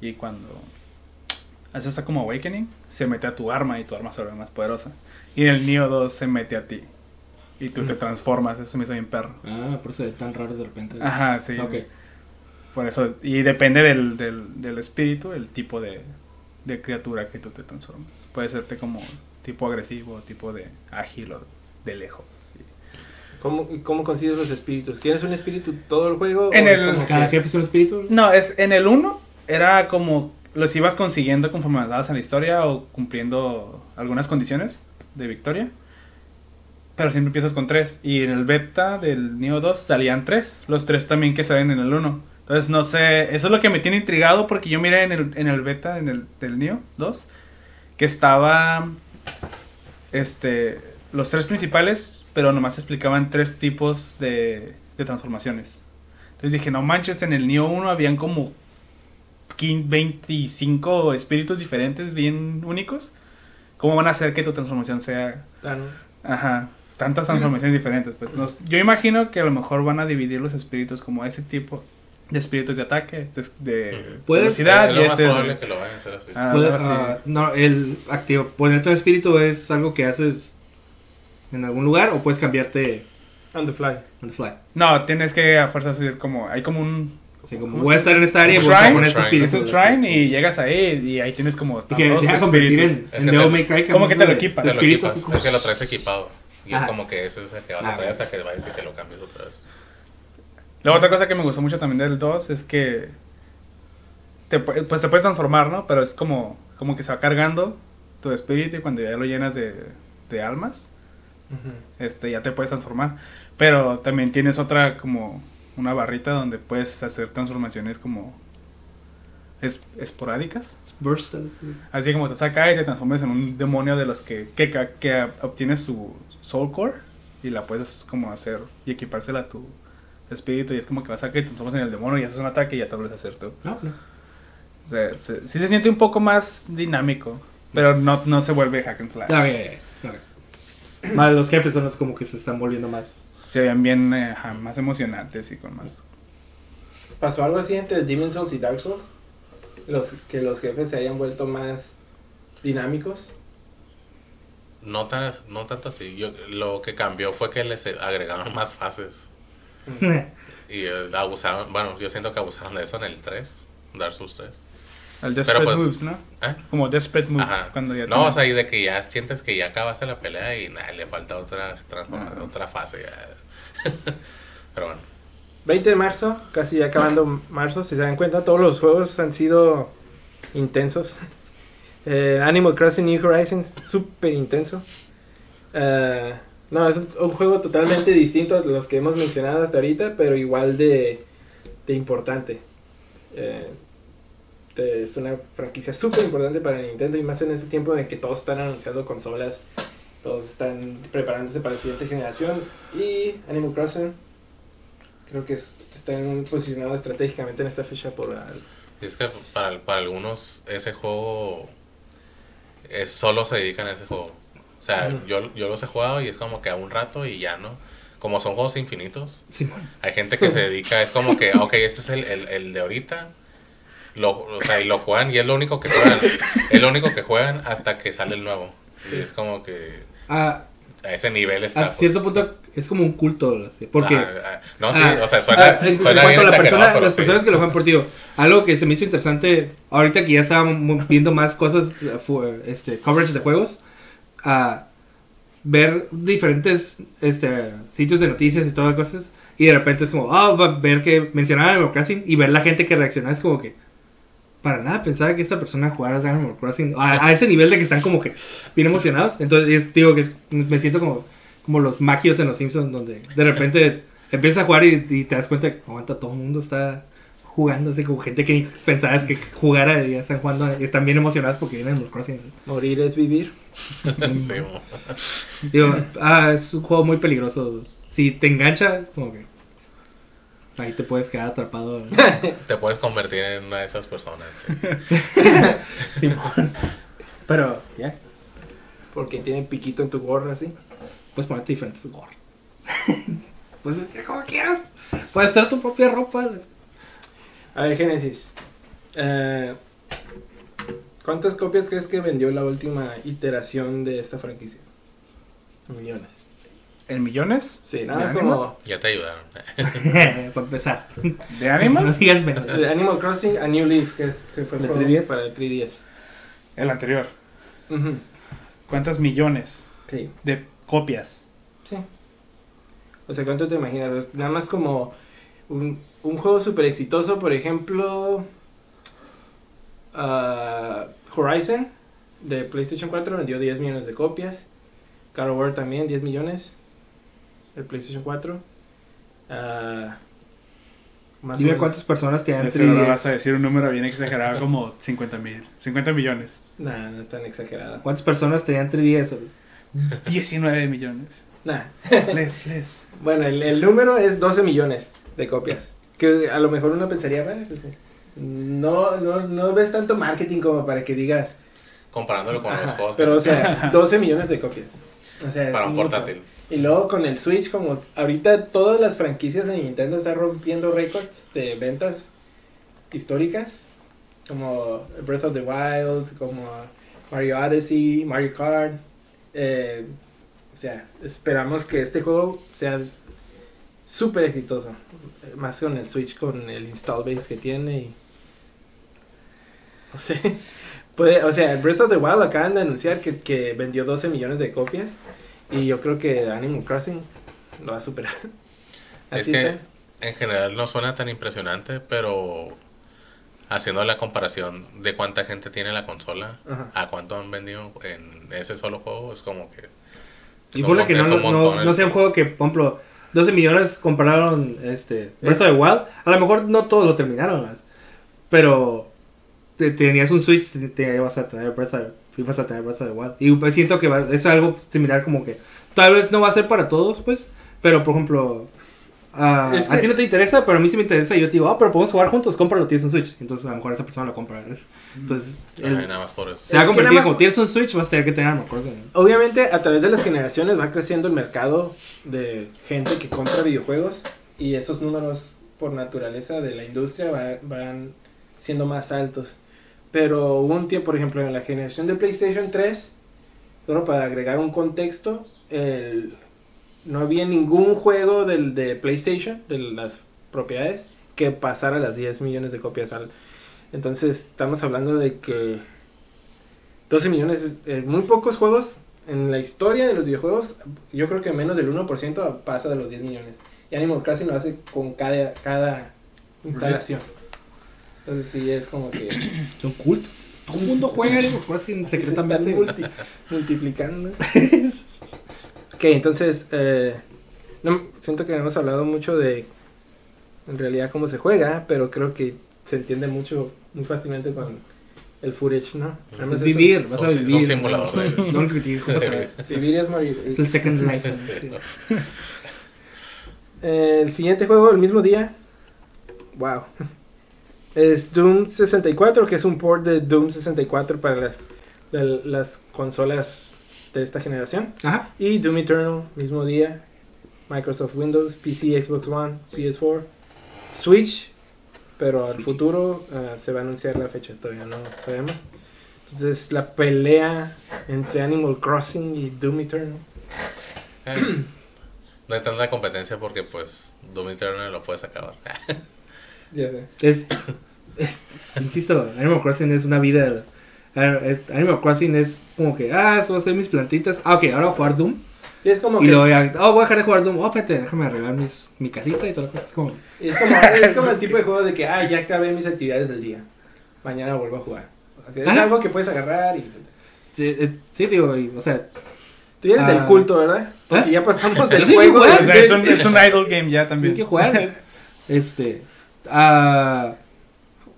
S4: Y cuando haces como awakening, se mete a tu arma y tu arma se vuelve más poderosa. Y en el Neo 2 se mete a ti. Y tú te transformas, eso me hizo bien perro.
S1: Ah, por eso ve tan raros de repente.
S4: Ajá, sí.
S1: Ok.
S4: Por eso, y depende del, del, del espíritu, el tipo de, de criatura que tú te transformas. Puede serte como tipo agresivo, tipo de ágil o de lejos. sí.
S2: ¿Cómo, ¿Cómo consigues los espíritus? ¿Tienes un espíritu todo el juego?
S4: En
S2: o es
S4: el-
S2: como
S1: Cada
S2: que-
S1: jefe es un espíritu.
S4: No, es en el 1 era como los ibas consiguiendo conforme avanzabas en la historia o cumpliendo algunas condiciones de victoria. Pero siempre empiezas con tres. Y en el beta del Neo 2 salían tres. Los tres también que salen en el 1. Entonces no sé, eso es lo que me tiene intrigado porque yo miré en el, en el beta en el, del Neo 2 que estaba este los tres principales, pero nomás explicaban tres tipos de, de transformaciones. Entonces dije, no manches, en el Neo 1 habían como 15, 25 espíritus diferentes bien únicos. ¿Cómo van a hacer que tu transformación sea
S2: Tan-
S4: Ajá, tantas transformaciones diferentes. pues, nos- yo imagino que a lo mejor van a dividir los espíritus como ese tipo de espíritus de ataque, este es de velocidad
S3: es
S4: y
S3: lo más
S4: este es
S3: que lo vayan a hacer así.
S4: Ah,
S1: Puede-
S4: algo así.
S1: ah, no, el activo, ponerte un espíritu es algo que haces en algún lugar o puedes cambiarte
S2: On the fly.
S1: on the fly.
S4: No, tienes que a fuerzas ir como, hay como un,
S1: Así como
S4: ¿Cómo
S1: voy a estar en esta área y voy a poner este espíritu.
S4: es un shrine y llegas ahí y ahí tienes como
S1: Y que se va a convertir en, en
S3: que
S1: Devil May Cry.
S4: ¿Cómo que te lo equipas?
S3: Te lo equipas,
S1: como-
S3: es que lo traes equipado. Y es
S1: Ajá.
S3: como que eso es el que van a
S1: Ah,
S3: traer hasta que vayas y que lo cambies otra vez.
S4: Luego otra cosa que me gustó mucho también del 2 es que te, pu- pues te puedes transformar, ¿no? Pero es como, como que se va cargando tu espíritu y cuando ya lo llenas de, de almas, este, ya te puedes transformar. Pero también tienes otra como una barrita donde puedes hacer transformaciones como es- esporádicas.
S1: Burst, así.
S4: Así como estás acá y te transformas en un demonio de los que, que, que, que obtienes su soul core y la puedes como hacer y equipársela a tu espíritu y es como que vas acá y te transformas en el demonio y haces un ataque y ya te vuelves a hacer tú.
S1: No, no.
S4: O sea, se- sí se siente un poco más dinámico, pero no, no se vuelve hack and slash.
S1: Más los jefes son los como que se están volviendo más.
S4: Se veían bien eh, más emocionantes y con más...
S2: ¿Pasó algo así entre Demon's Souls y Dark Souls? Los, que los jefes se hayan vuelto más dinámicos.
S3: No, tan, no tanto así. Yo, lo que cambió fue que les agregaron más fases. Y eh, abusaron, bueno, yo siento que abusaron de eso en el 3, Dark Souls 3.
S4: El Desperate
S3: pues,
S4: Moves, ¿no?
S3: ¿Eh?
S4: Como Desperate Moves,
S3: Ajá.
S4: cuando ya
S3: No, o sea, y de que ya sientes que ya acabaste la pelea y nada, le falta otra transforma- otra fase. Ya. Pero bueno,
S2: 20 de marzo, casi acabando marzo, si se dan cuenta, todos los juegos han sido intensos. Eh, Animal Crossing New Horizons, súper intenso. Eh, no, es un, un juego totalmente distinto a los que hemos mencionado hasta ahorita, pero igual de, de importante. Eh, es una franquicia súper importante para Nintendo y más en este tiempo en que todos están anunciando consolas, todos están preparándose para la siguiente generación y Animal Crossing creo que es- están posicionados estratégicamente en esta fecha por
S3: y es que para, para algunos ese juego es, solo se dedican a ese juego. O sea,
S2: Ujú.
S3: yo, yo los he jugado y es como que a un rato y ya no. Como son juegos infinitos,
S1: Simón.
S3: hay gente que se dedica, es como que, ok, este es el, el, el de ahorita. Lo, o sea, y lo juegan y es lo único que juegan. Es lo único que juegan hasta que sale el nuevo. Y es como que
S1: A,
S3: a ese nivel está.
S1: a cierto
S3: pues.
S1: punto es como un culto. Porque.
S3: Ajá, ah, no, sí,
S1: Ah,
S3: o sea, suena,
S1: ah, en-
S3: suena
S1: en
S3: bien
S1: a la persona,
S3: pero
S1: las
S3: sí.
S1: personas que lo juegan por ti, algo que se me hizo interesante, ahorita que ya estábamos viendo más cosas, eh, este, coverage de juegos, a ver diferentes este, sitios de noticias y todas cosas, y de repente es como, ah, a ver que mencionaban Animal Crossing y ver la gente que reaccionaba es como que, para nada pensaba que esta persona jugara Animal Crossing, a, a ese nivel de que están como que bien emocionados, entonces es- digo que es- me siento como, como los magios en los Simpsons, donde de repente empiezas a jugar y, y te das cuenta que aguanta, todo el mundo está jugando, así como gente que ni pensabas que jugara y ya están jugando, y están bien emocionados porque vienen Animal Crossing.
S2: morir es vivir.
S3: Sí.
S1: Digo, ah, es un juego muy peligroso. Si te engancha, es como que ahí te puedes quedar atrapado.
S3: te puedes convertir en una de esas personas.
S1: Simón. Pero, ya,
S2: Porque tiene piquito en tu gorra así.
S1: Puedes ponerte diferentes gorras. puedes vestir como quieras. Puedes hacer tu propia ropa.
S2: A ver, Génesis. Eh, ¿Cuántas copias crees que vendió la última iteración de esta franquicia? Millones.
S4: ¿En millones?
S2: Sí, nada como
S3: Ya te ayudaron.
S1: Para empezar.
S4: ¿De
S1: No
S4: Animal?
S1: digas menos.
S2: de Animal Crossing a New Leaf, que, es, que fue el
S1: ¿De
S2: juego
S1: 3DS?
S2: para el 3DS.
S4: El anterior. ¿Cuántas millones
S2: Sí,
S4: de copias?
S2: sí. O sea, ¿cuánto te imaginas? Nada más como un, un juego súper exitoso, por ejemplo... Ah, Horizon de PlayStation 4 vendió 10 millones de copias. God of War también 10 millones. El PlayStation 4. Ah, más
S1: Dime cuántas personas tienen
S4: Ese ahora
S1: 3DS.
S4: vas a decir un número bien exagerado como 50 mil, 50 millones,
S2: Nah, no es tan exagerado.
S1: ¿Cuántas personas tenían 3DS?
S4: 19 millones.
S2: Nah.
S4: Les, les.
S2: Bueno, el, el número es 12 millones de copias. Que a lo mejor uno pensaría, bueno, pues, eh, no, no, no ves tanto marketing como para que digas.
S3: Comparándolo con los juegos
S2: pero, o sea, 12 millones de copias. O sea, es
S3: para un
S2: mucho.
S3: portátil.
S2: Y luego con el Switch, como ahorita todas las franquicias de Nintendo están rompiendo récords de ventas históricas, como Breath of the Wild, como Mario Odyssey, Mario Kart. Eh, o sea, esperamos que este juego sea súper exitoso. eh, Más con el Switch, con el install base que tiene. Y... No sé. Puede, o sea, Breath of the Wild acaban de anunciar que, que vendió 12 millones de copias. Y yo creo que Animal Crossing lo va a superar.
S3: Es que
S2: está.
S3: en general no suena tan impresionante, pero haciendo la comparación de cuánta gente tiene la consola
S2: Ajá.
S3: a cuánto han vendido en ese solo juego, es como que...
S1: Y
S3: es un
S1: que no, no, no sea un juego que, por ejemplo, 12 millones compraron este, Breath of the Wild. A lo mejor no todos lo terminaron, pero te- tenías un Switch, te, te ibas a tener Breath of, ibas a tener Breath of the Wild. Y pues, siento que va- es algo similar como que tal vez no va a ser para todos, pues, pero por ejemplo... ah, a ti no te interesa, pero a mí sí me interesa. Y yo te digo, ah, pero podemos jugar juntos, cómpralo, tienes un Switch. Entonces, a lo mejor esa persona lo compra. ¿ves? Entonces, el-
S3: Ay, nada más por eso.
S1: se va a convertir
S2: más-
S1: como tienes un Switch, vas a tener que tener Crossing.
S2: Obviamente, a través de las generaciones va creciendo el mercado de gente que compra videojuegos. Y esos números, por naturaleza de la industria, va- van siendo más altos. Pero hubo un tiempo, por ejemplo, en la generación de PlayStation 3, solo para agregar un contexto, el- no había ningún juego del, de PlayStation, de las propiedades, que pasara las 10 millones de copias al... Entonces, estamos hablando de que 12 millones, es- eh, muy pocos juegos en la historia de los videojuegos, yo creo que menos del 1% pasa de los 10 millones. Y Animal Crossing lo hace con cada, cada instalación. Entonces sí, es como que...
S1: Es un culto. Todo el mundo juega Animal Crossing
S2: se
S1: secretamente.
S2: están multi- multiplicando. ok, entonces, eh, no, siento que no hemos hablado mucho de en realidad cómo se juega, pero creo que se entiende mucho, muy fácilmente con el footage, ¿no?
S1: Es
S2: eso-
S1: vivir, vas
S3: Son-
S1: a
S3: son
S1: vivir.
S3: simulador de-
S1: No lo critiques, ¿cómo se ve?
S2: Vivir es morir.
S1: Es el Second Life. ¿no?
S2: El siguiente juego, el mismo día. Wow. Es Doom 64, que es un port de Doom 64 para las, de las consolas de esta generación.
S1: Ajá.
S2: Y Doom Eternal, mismo día. Microsoft Windows, PC, Xbox One, PS4, Switch. Pero al
S1: Switch.
S2: futuro eh, se va a anunciar la fecha, todavía no sabemos. Entonces la pelea entre Animal Crossing y Doom Eternal.
S3: Eh, no hay tanta competencia porque pues Doom Eternal lo puedes acabar.
S2: Ya sé.
S1: Es, es, insisto, Animal Crossing es una vida. Es- Animal Crossing es como que, ah, eso va a ser mis plantitas. Ah, ok, ahora voy a jugar Doom.
S2: Sí, es como
S1: Y
S2: que
S1: luego ya, oh, voy a dejar de jugar Doom. Oh, espérate, déjame arreglar mis, mi casita y toda la cosa. Es como,
S2: Es como, es como el tipo de juego de que, ah, ya acabé mis actividades del día. Mañana vuelvo a jugar. Es
S1: Ajá.
S2: algo que puedes agarrar y...
S1: sí, eh, sí, digo, y, o sea,
S2: Tú vienes del
S1: Ah.
S2: culto, ¿verdad? Porque
S1: ¿Eh?
S2: ya pasamos del
S1: sí
S2: juego.
S4: O sea, es un, es un idle game ya
S1: sí
S4: también.
S1: hay que jugar. este, ah,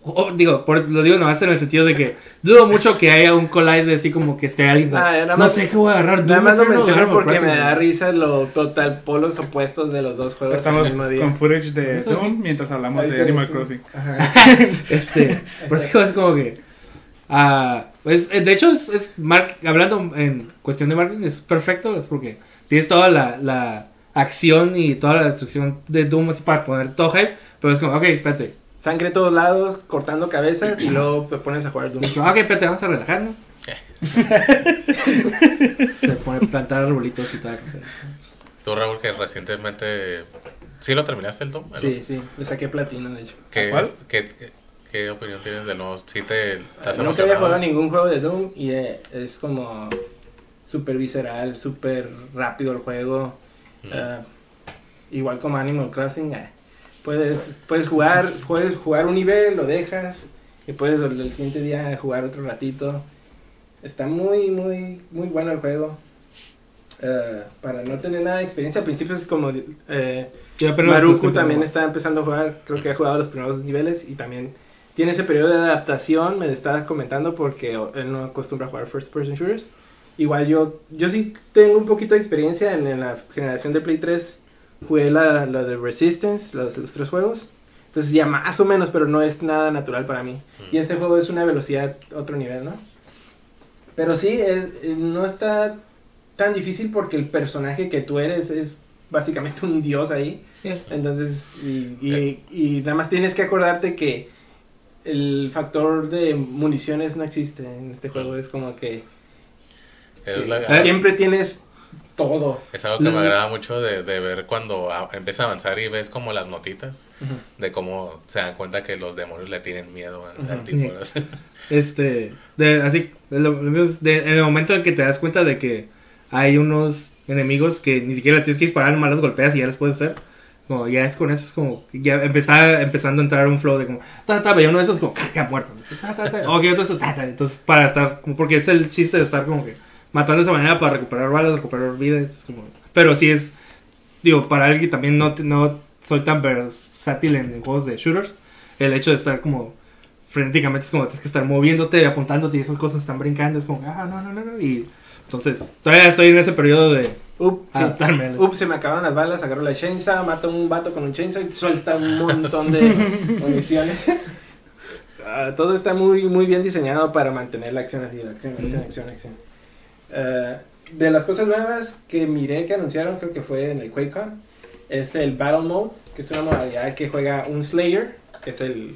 S1: oh, digo, por- lo digo nomás en el sentido de que dudo mucho que haya un collide así como que esté alguien.
S2: Ah,
S1: no
S2: más-
S1: sé qué voy a agarrar.
S2: Nada más lo menciono porque me da risa lo total polos opuestos de los dos juegos
S4: Estamos
S2: mismo día.
S4: con footage de
S1: sí.
S4: Doom mientras hablamos
S2: Ahí
S4: de Animal. Crossing.
S2: Ajá.
S1: Este, por eso es como que. ah, pues, eh, de hecho, es, es mar- hablando en cuestión de marketing, es perfecto. Es porque tienes toda la, la acción y toda la destrucción de Doom así para poner todo hype. Pero es como, ok, espérate.
S2: Sangre a todos lados, cortando cabezas y luego te pones a jugar Doom.
S1: Como, ok, espérate, vamos a relajarnos. Se pone a plantar arbolitos y cosa.
S3: Tú, Raúl, que recientemente... ¿Sí lo terminaste el Doom? ¿El
S2: Sí,
S3: otro?
S2: sí, le saqué platino de hecho.
S3: ¿Qué,
S4: ¿Cuál?
S3: qué, qué- qué opinión tienes del nuevo? ¿Sí te estás
S2: Nunca había jugado ningún juego de Doom y eh, es como súper visceral, súper rápido el juego.
S3: Mm.
S2: Ah, igual como Animal Crossing, eh, puedes, puedes jugar, puedes jugar un nivel, lo dejas y puedes el, siguiente día jugar otro ratito. Está muy, muy, muy bueno el juego. Eh, para no tener nada de experiencia, al principio es como... eh, Maruku también está empezando a jugar, creo que ha jugado los primeros niveles y también tiene ese periodo de adaptación, me estaba comentando porque él no acostumbra a jugar first person shooters. Igual yo, yo sí tengo un poquito de experiencia en, en la generación de Play 3, jugué la, la de Resistance, los, los tres juegos. Entonces ya más o menos, pero no es nada natural para mí. Y este juego es una velocidad otro nivel, ¿no? Pero sí, es- eh, no está tan difícil porque el personaje que tú eres es básicamente un dios ahí. Entonces, y, y- y nada más tienes que acordarte que el factor de municiones no existe en este juego. Es como que
S3: Es, la-
S1: ¿Eh?
S2: siempre tienes todo.
S3: es algo que me
S1: Mm.
S3: agrada mucho de, de ver cuando a- empieza a avanzar y ves como las notitas de cómo se dan cuenta que los demonios le tienen miedo al, al
S2: Ujú.
S3: tipo.
S1: Este, de, así, de en el momento en que te das cuenta de que hay unos enemigos que ni siquiera les tienes que disparar, nomás los golpeas y ya les puedes hacer. Como ya es con eso, es como, ya empezaba empezando a entrar un flow de como, ta, ta, uno de esos como, caca, muerto. Ta, ta, ta, ok, otro eso, ta, ta. Entonces, para estar, como, porque es el chiste de estar como que matando de esa manera para recuperar balas, recuperar vida. como, pero sí es, digo, para alguien que también no, no soy tan versátil en, juegos de shooters, el hecho de estar como frenéticamente es como tienes que estar moviéndote, apuntándote y esas cosas están brincando, es como, ah, no, no, no, no. Y entonces, todavía estoy en ese periodo de
S2: Up, sí.
S1: adaptarme.
S2: Up, se me acaban las balas, agarro la chainsaw, mato a un vato con un chainsaw y suelta un montón de municiones. Ah, todo está muy, muy bien diseñado para mantener la acción así, la acción, acción, acción, acción. Eh, de las cosas nuevas que miré que anunciaron, creo que fue en el QuakeCon, es el Battle Mode, que es una modalidad que juega un Slayer, que es el,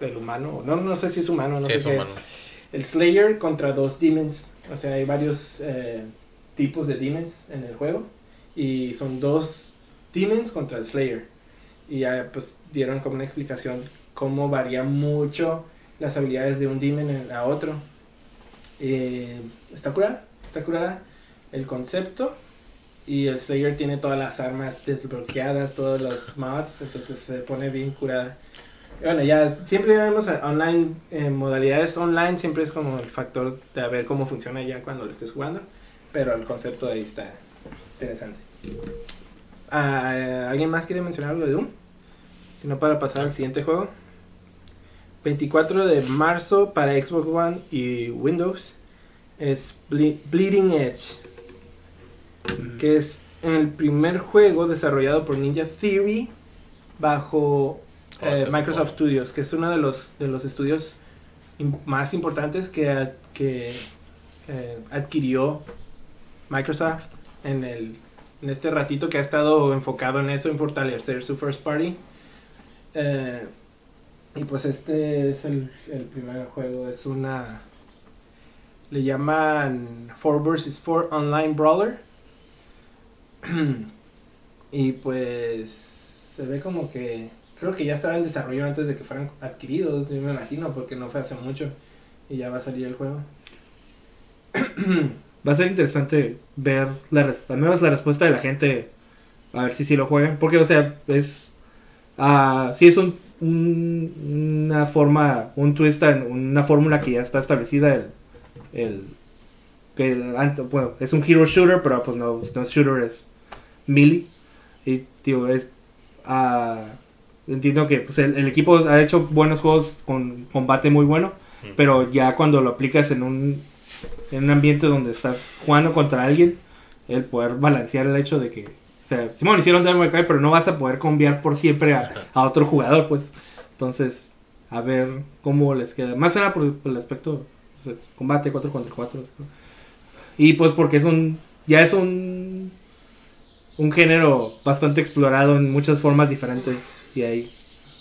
S2: el humano, no, no sé si es humano, no
S3: sí,
S2: sé
S3: es
S2: qué,
S3: humano.
S2: el Slayer contra dos Demons. O sea, hay varios eh, tipos de Demons en el juego. Y son dos Demons contra el Slayer. Y ya pues dieron como una explicación cómo varía mucho las habilidades de un Demon a otro. Eh, está curada, está curada el concepto. Y el Slayer tiene todas las armas desbloqueadas, todos los mods, entonces se pone bien curada. Bueno, ya siempre vemos online, en modalidades online, siempre es como el factor de ver cómo funciona ya cuando lo estés jugando, pero el concepto ahí está interesante. Ah, ¿Alguien más quiere mencionar algo de Doom? Si no, para pasar al siguiente juego. 24 de marzo para Xbox One y Windows es Ble- Bleeding Edge, que es el primer juego desarrollado por Ninja Theory bajo
S3: Oh,
S2: eh, Microsoft. Studios, que es uno de los, de los estudios más importantes que, ad- que eh, adquirió Microsoft en, el, en este ratito que ha estado enfocado en eso, en fortalecer su first party. Eh, y pues este es el, el primer juego, es una... Le llaman 4 vs 4 Online Brawler. y pues se ve como que creo que ya estaba en desarrollo antes de que fueran adquiridos, yo me imagino, porque no fue hace mucho y ya va a salir el juego.
S1: Va a ser interesante ver la, al menos la respuesta de la gente, a ver si sí lo juegan. Porque, o sea, es. ah sí, es un- una forma, un twist, en una fórmula que ya está establecida. El, el, ant- bueno, es un hero shooter, pero pues no, no shooter, es melee. Y, tío, es. ah, entiendo que pues, el, el equipo ha hecho buenos juegos con combate muy bueno.
S3: Mm.
S1: Pero ya cuando lo aplicas en un, en un ambiente donde estás jugando contra alguien, el poder balancear el hecho de que, o sea, Simón hicieron Devil May Cry, pero no vas a poder cambiar por siempre a, a otro jugador, pues. Entonces, a ver cómo les queda. Más nada por, por el aspecto, o sea, combate 4 contra 4. Y pues porque es un, ya es un, un género bastante explorado en muchas formas diferentes. Y ahí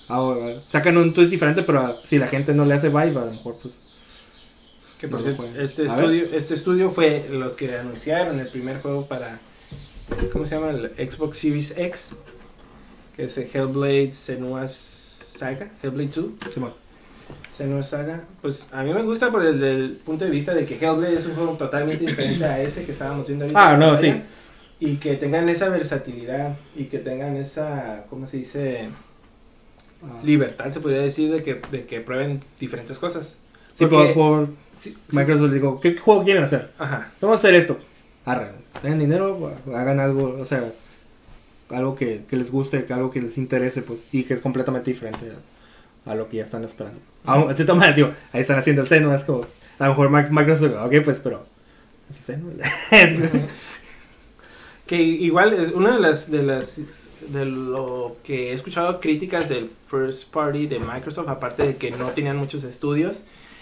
S1: ahora, sacan un twist diferente, pero ah, si la gente no le hace vibe, a lo mejor pues
S2: Que por
S1: No
S2: cierto, este
S1: A ver.
S2: estudio, este estudio fue los que anunciaron el primer juego para, ¿cómo se llama? El Xbox Series X, que es el Hellblade Senua's Saga, Hellblade 2,
S1: Simón.
S2: Senua's Saga. Pues a mí me gusta por el del punto de vista de que Hellblade es un juego totalmente diferente a ese que estábamos viendo ahorita.
S1: Ah, no, sí.
S2: Y que tengan esa versatilidad y que tengan esa, ¿cómo se dice?
S1: Ah.
S2: libertad, se podría decir, de que, de que prueben diferentes cosas.
S1: Sí,
S2: Porque-
S1: por, por
S2: sí, sí,
S1: Microsoft digo, ¿qué juego quieren hacer?
S2: Ajá.
S1: Vamos a hacer esto. Arre, tengan dinero, hagan algo, o sea, algo que, que les guste, que algo que les interese, pues, y que es completamente diferente a, lo que ya están esperando. Aún, te tomas, digo, ahí están haciendo el seno, es como, a lo mejor Mic- Microsoft, ok, pues, pero, es el seno.
S2: Que igual eh, una de las de las de lo que he escuchado críticas del first party de Microsoft, aparte de que no tenían muchos estudios,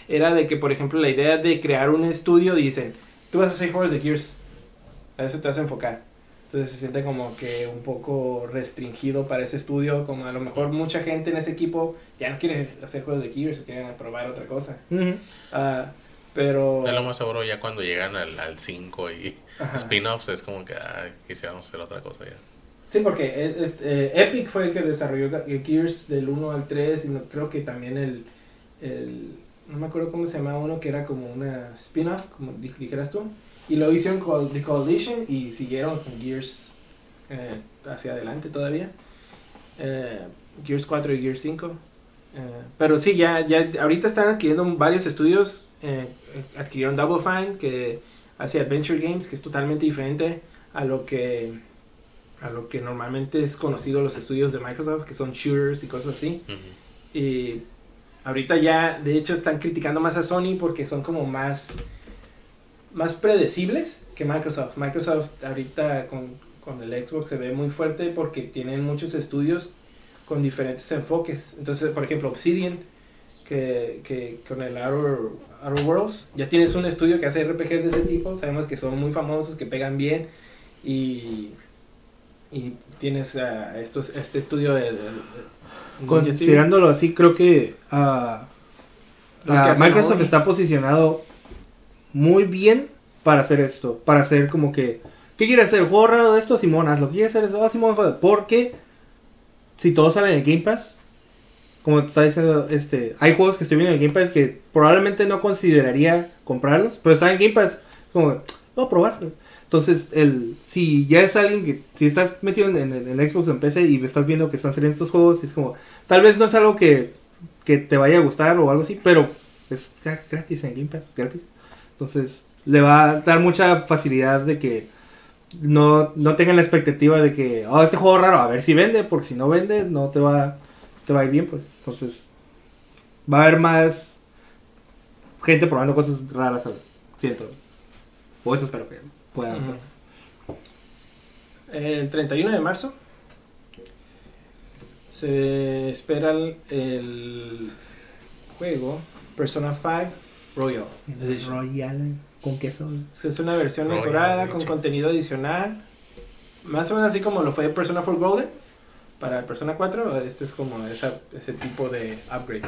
S2: era de que por ejemplo la idea de crear un estudio dicen, tú vas a hacer juegos de Gears, a eso te vas a enfocar. Entonces se siente como que un poco restringido para ese estudio, como a lo mejor mucha gente en ese equipo ya no quiere hacer juegos de Gears, quieren probar otra cosa.
S1: Ujú.
S2: Ah, pero
S3: Es lo más seguro ya cuando llegan al, al 5 y
S2: Ajá.
S3: spin-offs es como que ay, quisiéramos hacer otra cosa ya.
S2: Sí, porque es- es- eh, Epic fue el que desarrolló Ge- Gears del 1 al 3 y no, creo que también el, el- No me acuerdo cómo se llamaba uno que era como una spin-off, como di- dijeras tú. Y lo hicieron con The Coalition y siguieron con Gears eh, hacia adelante todavía. Eh, Gears 4 y Gears 5. Eh, pero sí, ya, ya ahorita están adquiriendo varios estudios. eh, adquirieron Double Fine, que hace Adventure Games, que es totalmente diferente a lo que a lo que normalmente es conocido los estudios de Microsoft, que son shooters y cosas así.
S3: Ujú.
S2: Y ahorita ya, de hecho, están criticando más a Sony porque son como más, más predecibles que Microsoft. Microsoft ahorita con, con el Xbox se ve muy fuerte porque tienen muchos estudios con diferentes enfoques. Entonces, por ejemplo, Obsidian, que, que con el Outer, Outer Worlds, ya tienes un estudio que hace RPGs de ese tipo. Sabemos que son muy famosos, que pegan bien. Y, y tienes ah, estos, este estudio de...
S1: Considerándolo así, creo que ah, ah, Microsoft está posicionado muy bien para hacer esto. Para hacer como que. ¿Qué quiere hacer? ¿Juego raro de esto? Simón, hazlo. ¿Qué quiere hacer eso? Ah, Simón, joder. Porque si todos salen en el Game Pass, como te está diciendo, este, hay juegos que estoy viendo en el Game Pass que probablemente no consideraría comprarlos, pero están en Game Pass. Es como, voy a probarlo. Entonces, el, si ya es alguien que, si estás metido en, en- Xbox o en PC y estás viendo que están saliendo estos juegos, es como, tal vez no es algo que, que te vaya a gustar o algo así, pero es gra- gratis en Game Pass, gratis. Entonces, le va a dar mucha facilidad de que no, no tengan la expectativa de que, oh, este juego raro, a ver si vende, porque si no vende, no te va, te va a ir bien, pues. Entonces, va a haber más gente probando cosas raras, ¿sabes? Siento. O eso espero que puedan hacer.
S2: El 31 de marzo se espera el, el juego Persona 5 Royal Edition.
S1: Royal con queso.
S2: Es una versión
S3: Royal
S2: mejorada con contenido adicional. Más o menos así como lo fue Persona 4 Golden para Persona 4. Este es como esa- ese tipo de upgrade.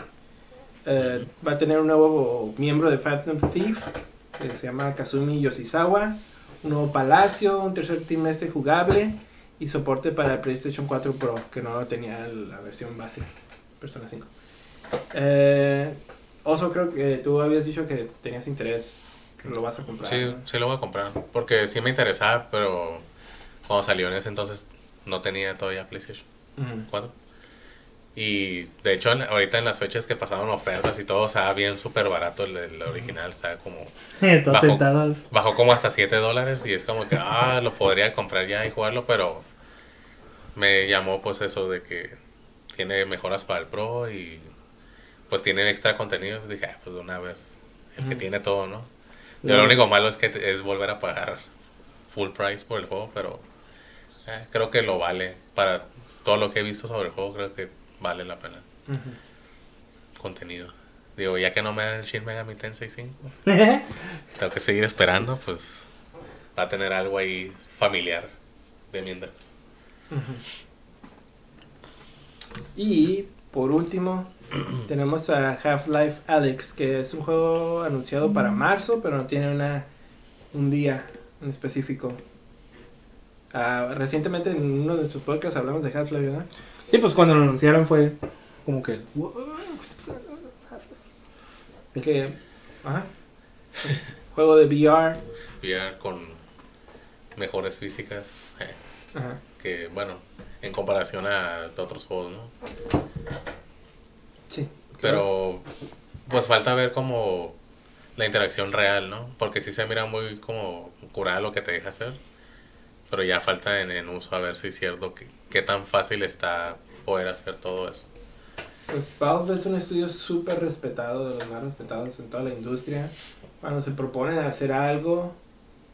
S2: Eh, va a tener un nuevo miembro de Phantom Thief que se llama Kazumi Yoshizawa. Un nuevo palacio, un tercer trimestre jugable y soporte para el PlayStation 4 Pro que no lo tenía la versión base Persona 5. Eh, Oso, creo que tú habías dicho que tenías interés, lo vas a comprar.
S3: Sí,
S2: ¿no?
S3: sí lo voy a comprar. Porque sí me interesaba, pero cuando salió en ese entonces no tenía todavía PlayStation. 4. Y de hecho, ahorita en las fechas que pasaron ofertas y todo, estaba bien súper barato el, el original. Estaba como.
S1: Tentados.
S3: Bajó como hasta 7 dólares y es como que, ah, lo podría comprar ya y jugarlo, pero me llamó pues eso de que tiene mejoras para el Pro y pues tiene extra contenido. Dije, ah, pues de una vez, el que tiene todo, ¿no? Y lo único malo es que es volver a pagar full price por el juego, pero eh, creo que lo vale. Para todo lo que he visto sobre el juego, creo que vale la pena. Contenido. Digo, ya que no me dan el Shin Megami Tensei 5, tengo que seguir esperando, pues va a tener algo ahí familiar de mientras.
S2: Y por último, tenemos a Half-Life Alyx, que es un juego anunciado para marzo, pero no tiene una, un día en específico. Ah, recientemente en uno de sus podcasts hablamos de Half-Life, ¿verdad?
S1: Sí, pues cuando lo anunciaron fue como que.
S2: Que, ajá. Juego de VR.
S3: VR con mejores físicas eh,
S2: Ajá.
S3: que, bueno, en comparación a otros juegos, ¿no?
S2: Sí.
S3: Pero pues falta ver como la interacción real, ¿no? Porque sí se mira muy como curada lo que te deja hacer. Pero ya falta en, en uso a ver si es cierto que, qué tan fácil está poder hacer todo eso.
S2: Pues Valve es un estudio súper respetado, de los más respetados en toda la industria. Cuando se proponen hacer algo,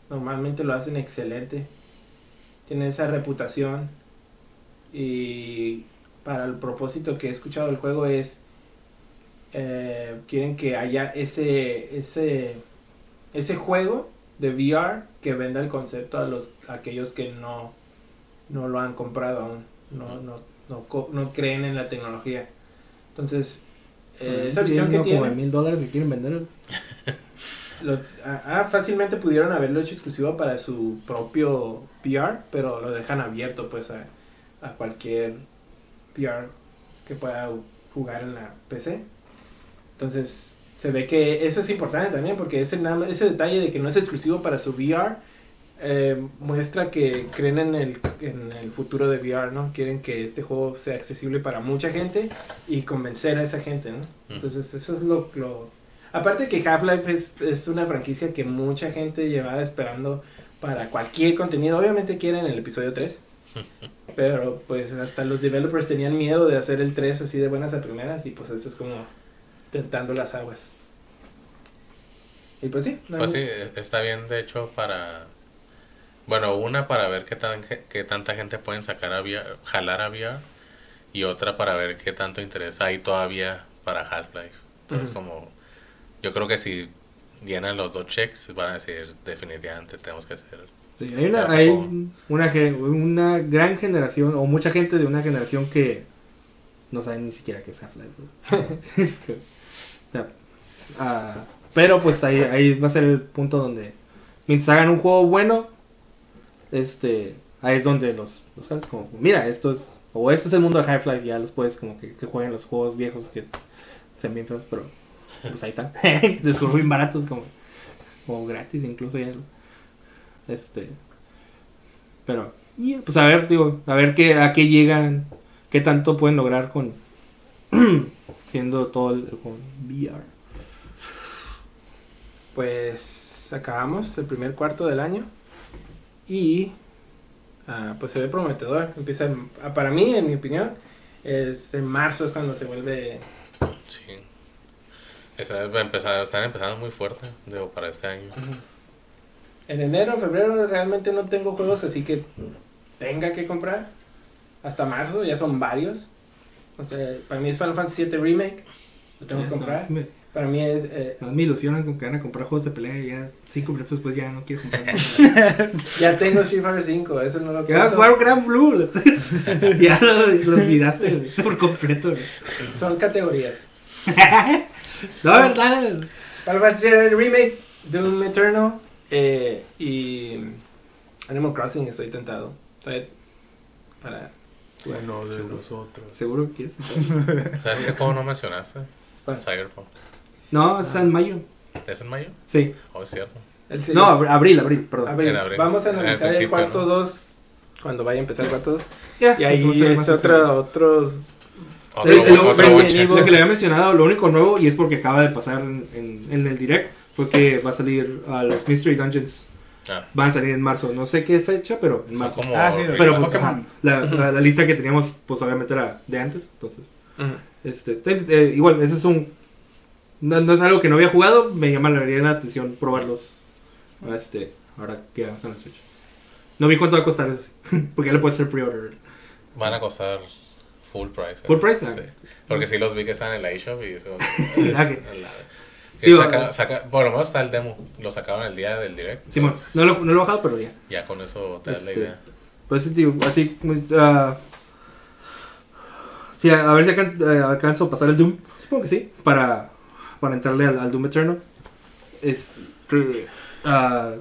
S2: normalmente lo hacen excelente. Tienen esa reputación. Y para el propósito que he escuchado del juego es, eh, quieren que haya ese, ese, ese juego de VR que venda el concepto a los a aquellos que no, no lo han comprado aún, no, no, no, creen en la tecnología. Entonces, eh, esa visión que
S1: Tienen como mil dólares que quieren vender.
S2: lo- ah, ah, fácilmente pudieron haberlo hecho exclusivo para su propio VR, pero lo dejan abierto pues a, a cualquier VR que pueda jugar en la PC. Entonces, se ve que eso es importante también porque ese, ese detalle de que no es exclusivo para su VR eh, muestra que creen en el, en el futuro de VR, ¿no? Quieren que este juego sea accesible para mucha gente y convencer a esa gente, ¿no? Entonces, eso es lo... lo... Aparte que Half-Life es, es una franquicia que mucha gente llevaba esperando para cualquier contenido. Obviamente quieren el episodio 3. Pero pues hasta los developers tenían miedo de hacer el 3 así de buenas a primeras y pues eso es como tentando las aguas. Y pues sí. nada
S3: Pues sí, e- está bien de hecho para... Bueno, una para ver qué, tan, qué tanta gente pueden sacar a VR, jalar a VR y otra para ver qué tanto interés hay todavía para Half-Life. Entonces como yo creo que si llenan los dos checks van a decir definitivamente tenemos que hacer.
S1: Sí, hay una, hay una gran generación, o mucha gente de una generación que no sabe ni siquiera qué es Half-Life. ah, pero pues ahí, va a ser el punto donde, mientras hagan un juego bueno, este, ahí es donde los, los como, mira, esto es, o este es el mundo de Half-Life, ya los puedes como que, que jueguen los juegos viejos que sean bien feos, pero pues ahí están. bien baratos como, o gratis incluso ya. Este, pero, pues a ver, digo, a ver qué, a qué llegan, qué tanto pueden lograr con, siendo todo el, con VR.
S2: Pues acabamos el primer cuarto del año y ah, pues se ve prometedor. Empieza, en- ah, para mí, en mi opinión, es en marzo es cuando se vuelve
S3: Sí. Está, va a empezar, están empezando muy fuerte digo, para este año.
S2: En enero, febrero realmente no tengo juegos así que tenga que comprar. Hasta marzo ya son varios. O sea, para mí es Final Fantasy VII Remake. Lo tengo que comprar.
S1: Me,
S2: Para mí es... eh,
S1: más me ilusionan con que van a comprar juegos de pelea y ya cinco minutos después ya no quiero comprar nada.
S2: ya tengo Street Fighter 5, eso no lo
S1: Que vas a
S2: pienso.
S1: jugar Grand Blue, lo estás- ya lo, lo olvidaste por completo. güey.
S2: Son categorías.
S1: No, verdad.
S2: Final Fantasy VII Remake, Doom Eternal eh, y Animal Crossing estoy tentado. Estoy para...
S4: Bueno, de
S1: Seguro.
S4: nosotros.
S1: Seguro que quieres.
S3: ¿Sabes qué juego no mencionaste?
S2: ¿Cuál?
S3: Cyberpunk.
S1: No, es en mayo.
S3: ¿Es en mayo?
S1: Sí.
S3: Oh, es cierto.
S2: el
S1: No, abr- abril, abril, perdón.
S3: En abril.
S2: vamos a
S3: el
S2: analizar el, cuarto
S3: ¿no?
S2: 2 cuando vaya a empezar el cuarto 2.
S1: Ya,
S2: Y ahí es otro, otros...
S3: Otro,
S1: Sí,
S3: otro.
S2: Evil.
S1: Lo que le había mencionado, lo único nuevo, y es porque acaba de pasar en, en- en el direct, fue que va a salir a los Mystery Dungeons.
S3: Ah,
S1: Van a salir en marzo. No sé qué fecha, pero en
S3: son
S1: marzo.
S3: como
S4: Ah, sí,
S1: Pero pues ajá, la, la- la lista que teníamos, pues obviamente era de antes. Entonces, este, te- eh, igual, ese es un. No, no es algo que no había jugado, me llama la la atención probarlos. Este, ahora que ya están en Switch. No vi cuánto va a costar eso, sí, porque ya le puedes hacer pre-order.
S3: Van a costar full price.
S1: Full price,
S3: Sí.
S1: ah.
S3: Porque sí los vi que están en la eShop y eso.
S1: Ah, ok.
S3: la- que
S1: Digo,
S3: saca- saca- por lo menos está el demo. Lo sacaron el día del direct. Entonces,
S1: no lo, no lo he bajado, pero ya.
S3: Ya con eso te das la
S1: Este,
S3: idea.
S1: Pues sí, tío, así. ah, sí, a, a ver si alcan- eh, alcanzo a pasar el Doom. Supongo que sí. Para, para entrarle al, al Doom Eternal. Este, ah,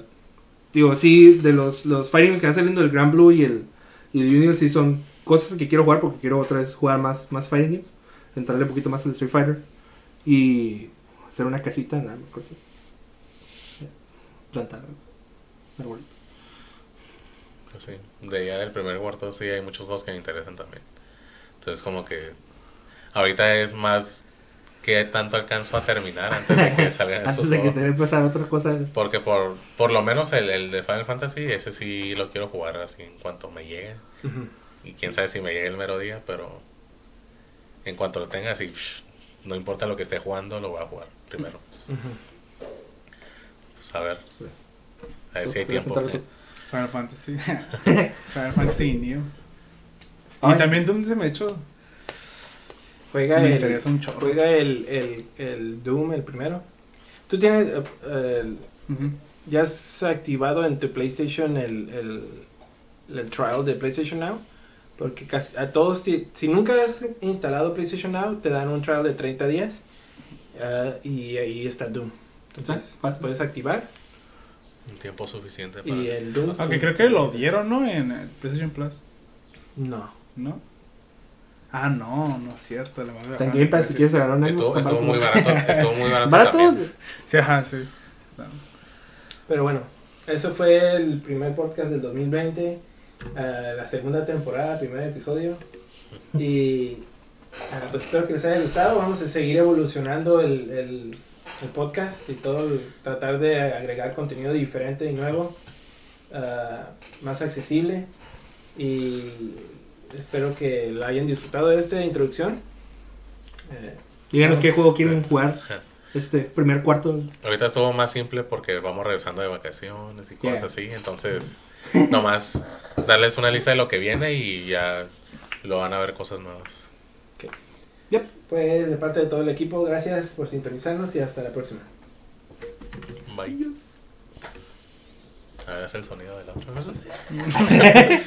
S1: digo, sí, de los, los fighting games que van saliendo, el Grand Blue y el, y el Union, sí son cosas que quiero jugar porque quiero otra vez jugar más, más fighting games. Entrarle un poquito más al Street Fighter. Y hacer una casita en algo así. Plantar árbol.
S3: Sí. De ya del primer cuarto sí hay muchos juegos que me interesan también. Entonces como que ahorita es más qué tanto alcanzo a terminar antes de que salgan estos
S1: Antes de que
S3: juegos.
S1: te que empezar otra cosa.
S3: Porque por, por lo menos el, el de Final Fantasy, ese sí lo quiero jugar así en cuanto me llegue. Y quién sabe si me llegue el mero día, pero en cuanto lo tenga, así, no importa lo que esté jugando, lo voy a jugar primero. Pues a ver. A ver si hay
S1: ¿Puedes
S3: tiempo.
S4: Final Fantasy. Final Fantasy New.
S1: Ay.
S4: Y también Doom se me echó.
S2: Juega,
S4: Sí, me
S2: el,
S4: un
S2: juega el, el, el Doom, el primero. Tú tienes. eh. ¿Ya has activado en tu PlayStation el, el, el trial de PlayStation Now? Porque casi a todos, si nunca has instalado PlayStation Now, te dan un trial de 30 días ah, y ahí está Doom. Entonces,
S1: Ah,
S2: puedes activar
S3: Un tiempo suficiente para...
S2: y el Doom...
S4: Aunque creo que lo dieron, ¿no? En PlayStation Plus.
S2: No.
S4: ¿No? Ah, no, no es cierto. le van a
S1: Está en
S4: bajar
S1: Game Pass si quieres agarrar un
S3: Estuvo,
S1: Xbox,
S3: estuvo muy barato, estuvo muy barato
S1: ¿Baratos?
S4: Sí, ajá, sí.
S2: Pero bueno, eso fue el primer podcast del 2020, ah, la segunda temporada, primer episodio. Y ah, pues espero que les haya gustado. Vamos a seguir evolucionando el, el- el podcast y todo, el- tratar de agregar contenido diferente y nuevo, ah, más accesible. Y espero que lo hayan disfrutado de esta introducción. Eh,
S1: Díganos qué juego quieren jugar este primer cuarto.
S3: Ahorita estuvo más simple porque vamos regresando de vacaciones y cosas
S1: Yeah.
S3: así. Entonces, nomás darles una lista de lo que viene y ya lo van a ver cosas nuevas.
S2: Pues de parte de todo el equipo, gracias por sintonizarnos y hasta la próxima.
S3: Bye. A ver, es el sonido de la otra.